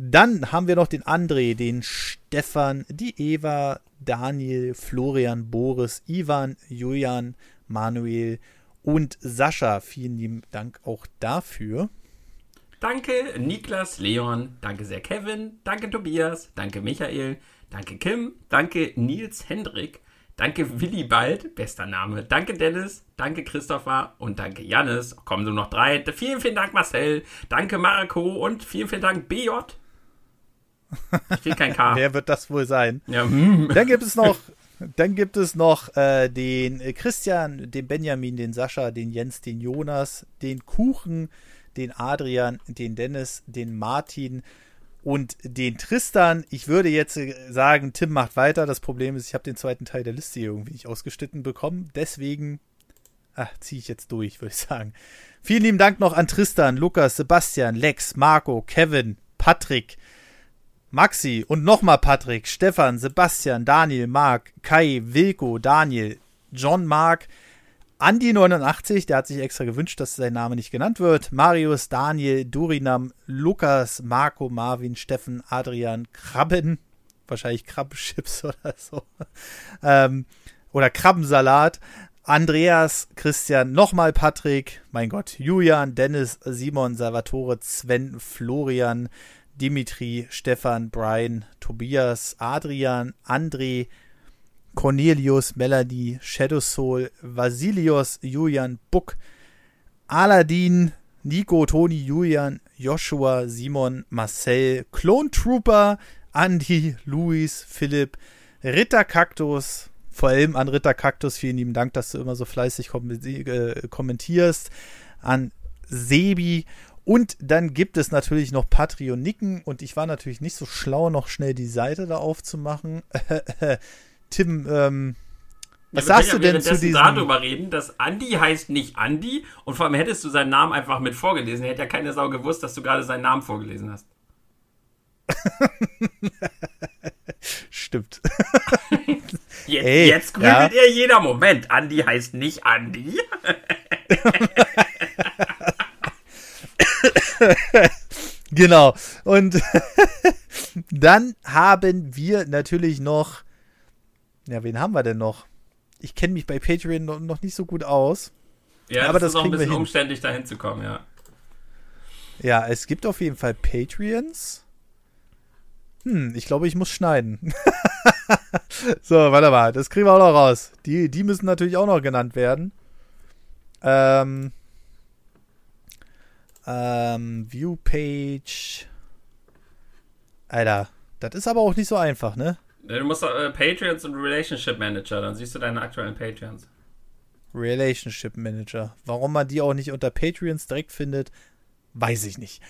Dann haben wir noch den André, den Stefan, die Eva, Daniel, Florian, Boris, Ivan, Julian, Manuel und Sascha. Vielen lieben Dank auch dafür. Danke Niklas, Leon, danke sehr Kevin, danke Tobias, danke Michael, danke Kim, danke Nils Hendrik, Danke Willibald, bester Name. Danke Dennis, danke Christopher und danke Jannis. Kommen nur noch drei. Vielen, vielen Dank Marcel, danke Marco und vielen, vielen Dank BJ. Steht kein K. Wer wird das wohl sein? Ja. Hm. Dann gibt es noch, dann gibt es noch äh, den Christian, den Benjamin, den Sascha, den Jens, den Jonas, den Kuchen, den Adrian, den Dennis, den Martin und den Tristan. Ich würde jetzt äh, sagen, Tim macht weiter. Das Problem ist, ich habe den zweiten Teil der Liste irgendwie nicht ausgeschnitten bekommen. Deswegen ziehe ich jetzt durch, würde ich sagen. Vielen lieben Dank noch an Tristan, Lukas, Sebastian, Lex, Marco, Kevin, Patrick, Maxi und nochmal Patrick, Stefan, Sebastian, Daniel, Marc, Kai, Wilko, Daniel, John Mark, Andi89, der hat sich extra gewünscht, dass sein Name nicht genannt wird. Marius, Daniel, Durinam, Lukas, Marco, Marvin, Steffen, Adrian, Krabben, wahrscheinlich Krabbenchips oder so. Ähm, oder Krabbensalat. Andreas, Christian, nochmal Patrick, mein Gott, Julian, Dennis, Simon, Salvatore, Sven, Florian, Dimitri, Stefan, Brian, Tobias, Adrian, André, Cornelius, Melanie, Shadow Soul, Vasilios, Julian, Buck, Aladdin, Nico, Toni, Julian, Joshua, Simon, Marcel, Clone Trooper, Andy, Luis, Philipp, Ritter Kaktus, vor allem an Ritter Kaktus, vielen lieben Dank, dass du immer so fleißig äh, kommentierst, an Sebi und dann gibt es natürlich noch Patreon-Nicken und ich war natürlich nicht so schlau, noch schnell die Seite da aufzumachen. Tim, ähm, was ja, sagst du denn zu diesem... darüber reden, dass Andy heißt nicht Andy und vor allem hättest du seinen Namen einfach mit vorgelesen, hätte ja keine Sau gewusst, dass du gerade seinen Namen vorgelesen hast. Stimmt. jetzt, Ey, jetzt grübelt ja. ihr jeder Moment. Andy heißt nicht Andy. genau. Und dann haben wir natürlich noch ja, wen haben wir denn noch? Ich kenne mich bei Patreon noch, noch, nicht so gut aus. Ja, aber das ist auch ein bisschen umständlich, da hinzukommen, ja. Ja, es gibt auf jeden Fall Patreons. Hm, ich glaube, ich muss schneiden. so, warte mal, das kriegen wir auch noch raus. Die, die müssen natürlich auch noch genannt werden. Ähm, ähm, Viewpage. Alter, das ist aber auch nicht so einfach, ne? Du musst äh, Patreons und Relationship Manager, dann siehst du deine aktuellen Patreons. Relationship Manager. Warum man die auch nicht unter Patreons direkt findet, weiß ich nicht.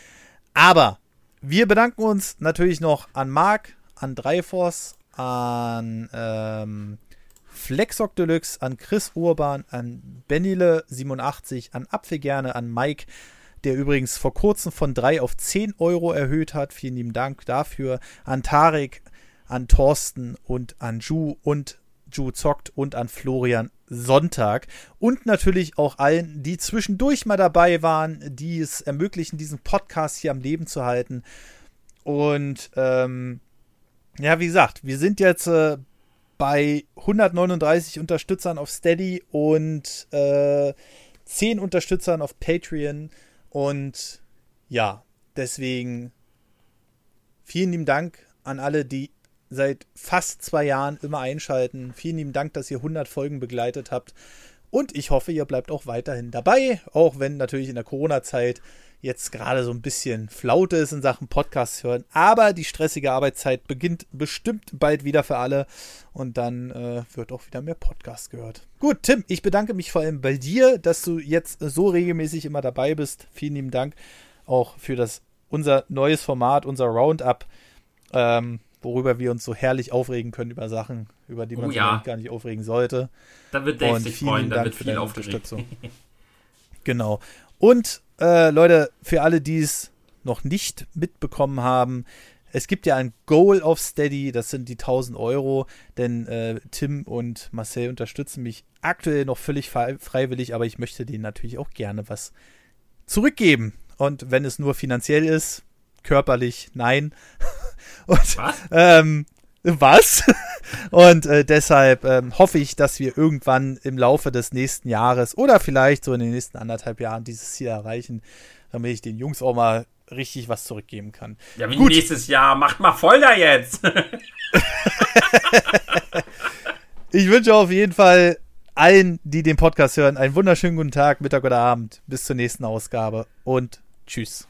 Aber wir bedanken uns natürlich noch an Marc, an Dreiforce, an ähm, Flexoc Deluxe, an Chris Urban, an Benile87, an Apfelgerne, an Mike, der übrigens vor kurzem von 3 auf 10 Euro erhöht hat. Vielen lieben Dank dafür. An Tarek, an Thorsten und an Ju und Ju zockt und an Florian Sonntag und natürlich auch allen, die zwischendurch mal dabei waren, die es ermöglichen, diesen Podcast hier am Leben zu halten. Und ähm, ja, wie gesagt, wir sind jetzt äh, bei 139 Unterstützern auf Steady und äh, 10 Unterstützern auf Patreon. Und ja, deswegen vielen lieben Dank an alle, die seit fast zwei Jahren immer einschalten. Vielen lieben Dank, dass ihr 100 Folgen begleitet habt. Und ich hoffe, ihr bleibt auch weiterhin dabei, auch wenn natürlich in der Corona-Zeit jetzt gerade so ein bisschen Flaute ist in Sachen Podcasts hören. Aber die stressige Arbeitszeit beginnt bestimmt bald wieder für alle und dann äh, wird auch wieder mehr Podcast gehört. Gut, Tim, ich bedanke mich vor allem bei dir, dass du jetzt so regelmäßig immer dabei bist. Vielen lieben Dank auch für das unser neues Format, unser Roundup. Ähm, worüber wir uns so herrlich aufregen können über Sachen, über die man oh, sich ja. gar nicht aufregen sollte. Da wird Dave sich freuen, da wird viel Unterstützung. genau. Und äh, Leute, für alle, die es noch nicht mitbekommen haben, es gibt ja ein Goal of Steady, das sind die 1000 Euro, denn äh, Tim und Marcel unterstützen mich aktuell noch völlig freiwillig, aber ich möchte denen natürlich auch gerne was zurückgeben. Und wenn es nur finanziell ist, körperlich, nein. Und, was? Ähm, was? Und äh, deshalb ähm, hoffe ich, dass wir irgendwann im Laufe des nächsten Jahres oder vielleicht so in den nächsten anderthalb Jahren dieses Ziel erreichen, damit ich den Jungs auch mal richtig was zurückgeben kann. Ja, wie Gut. nächstes Jahr? Macht mal voll da jetzt! Ich wünsche auf jeden Fall allen, die den Podcast hören, einen wunderschönen guten Tag, Mittag oder Abend. Bis zur nächsten Ausgabe und tschüss.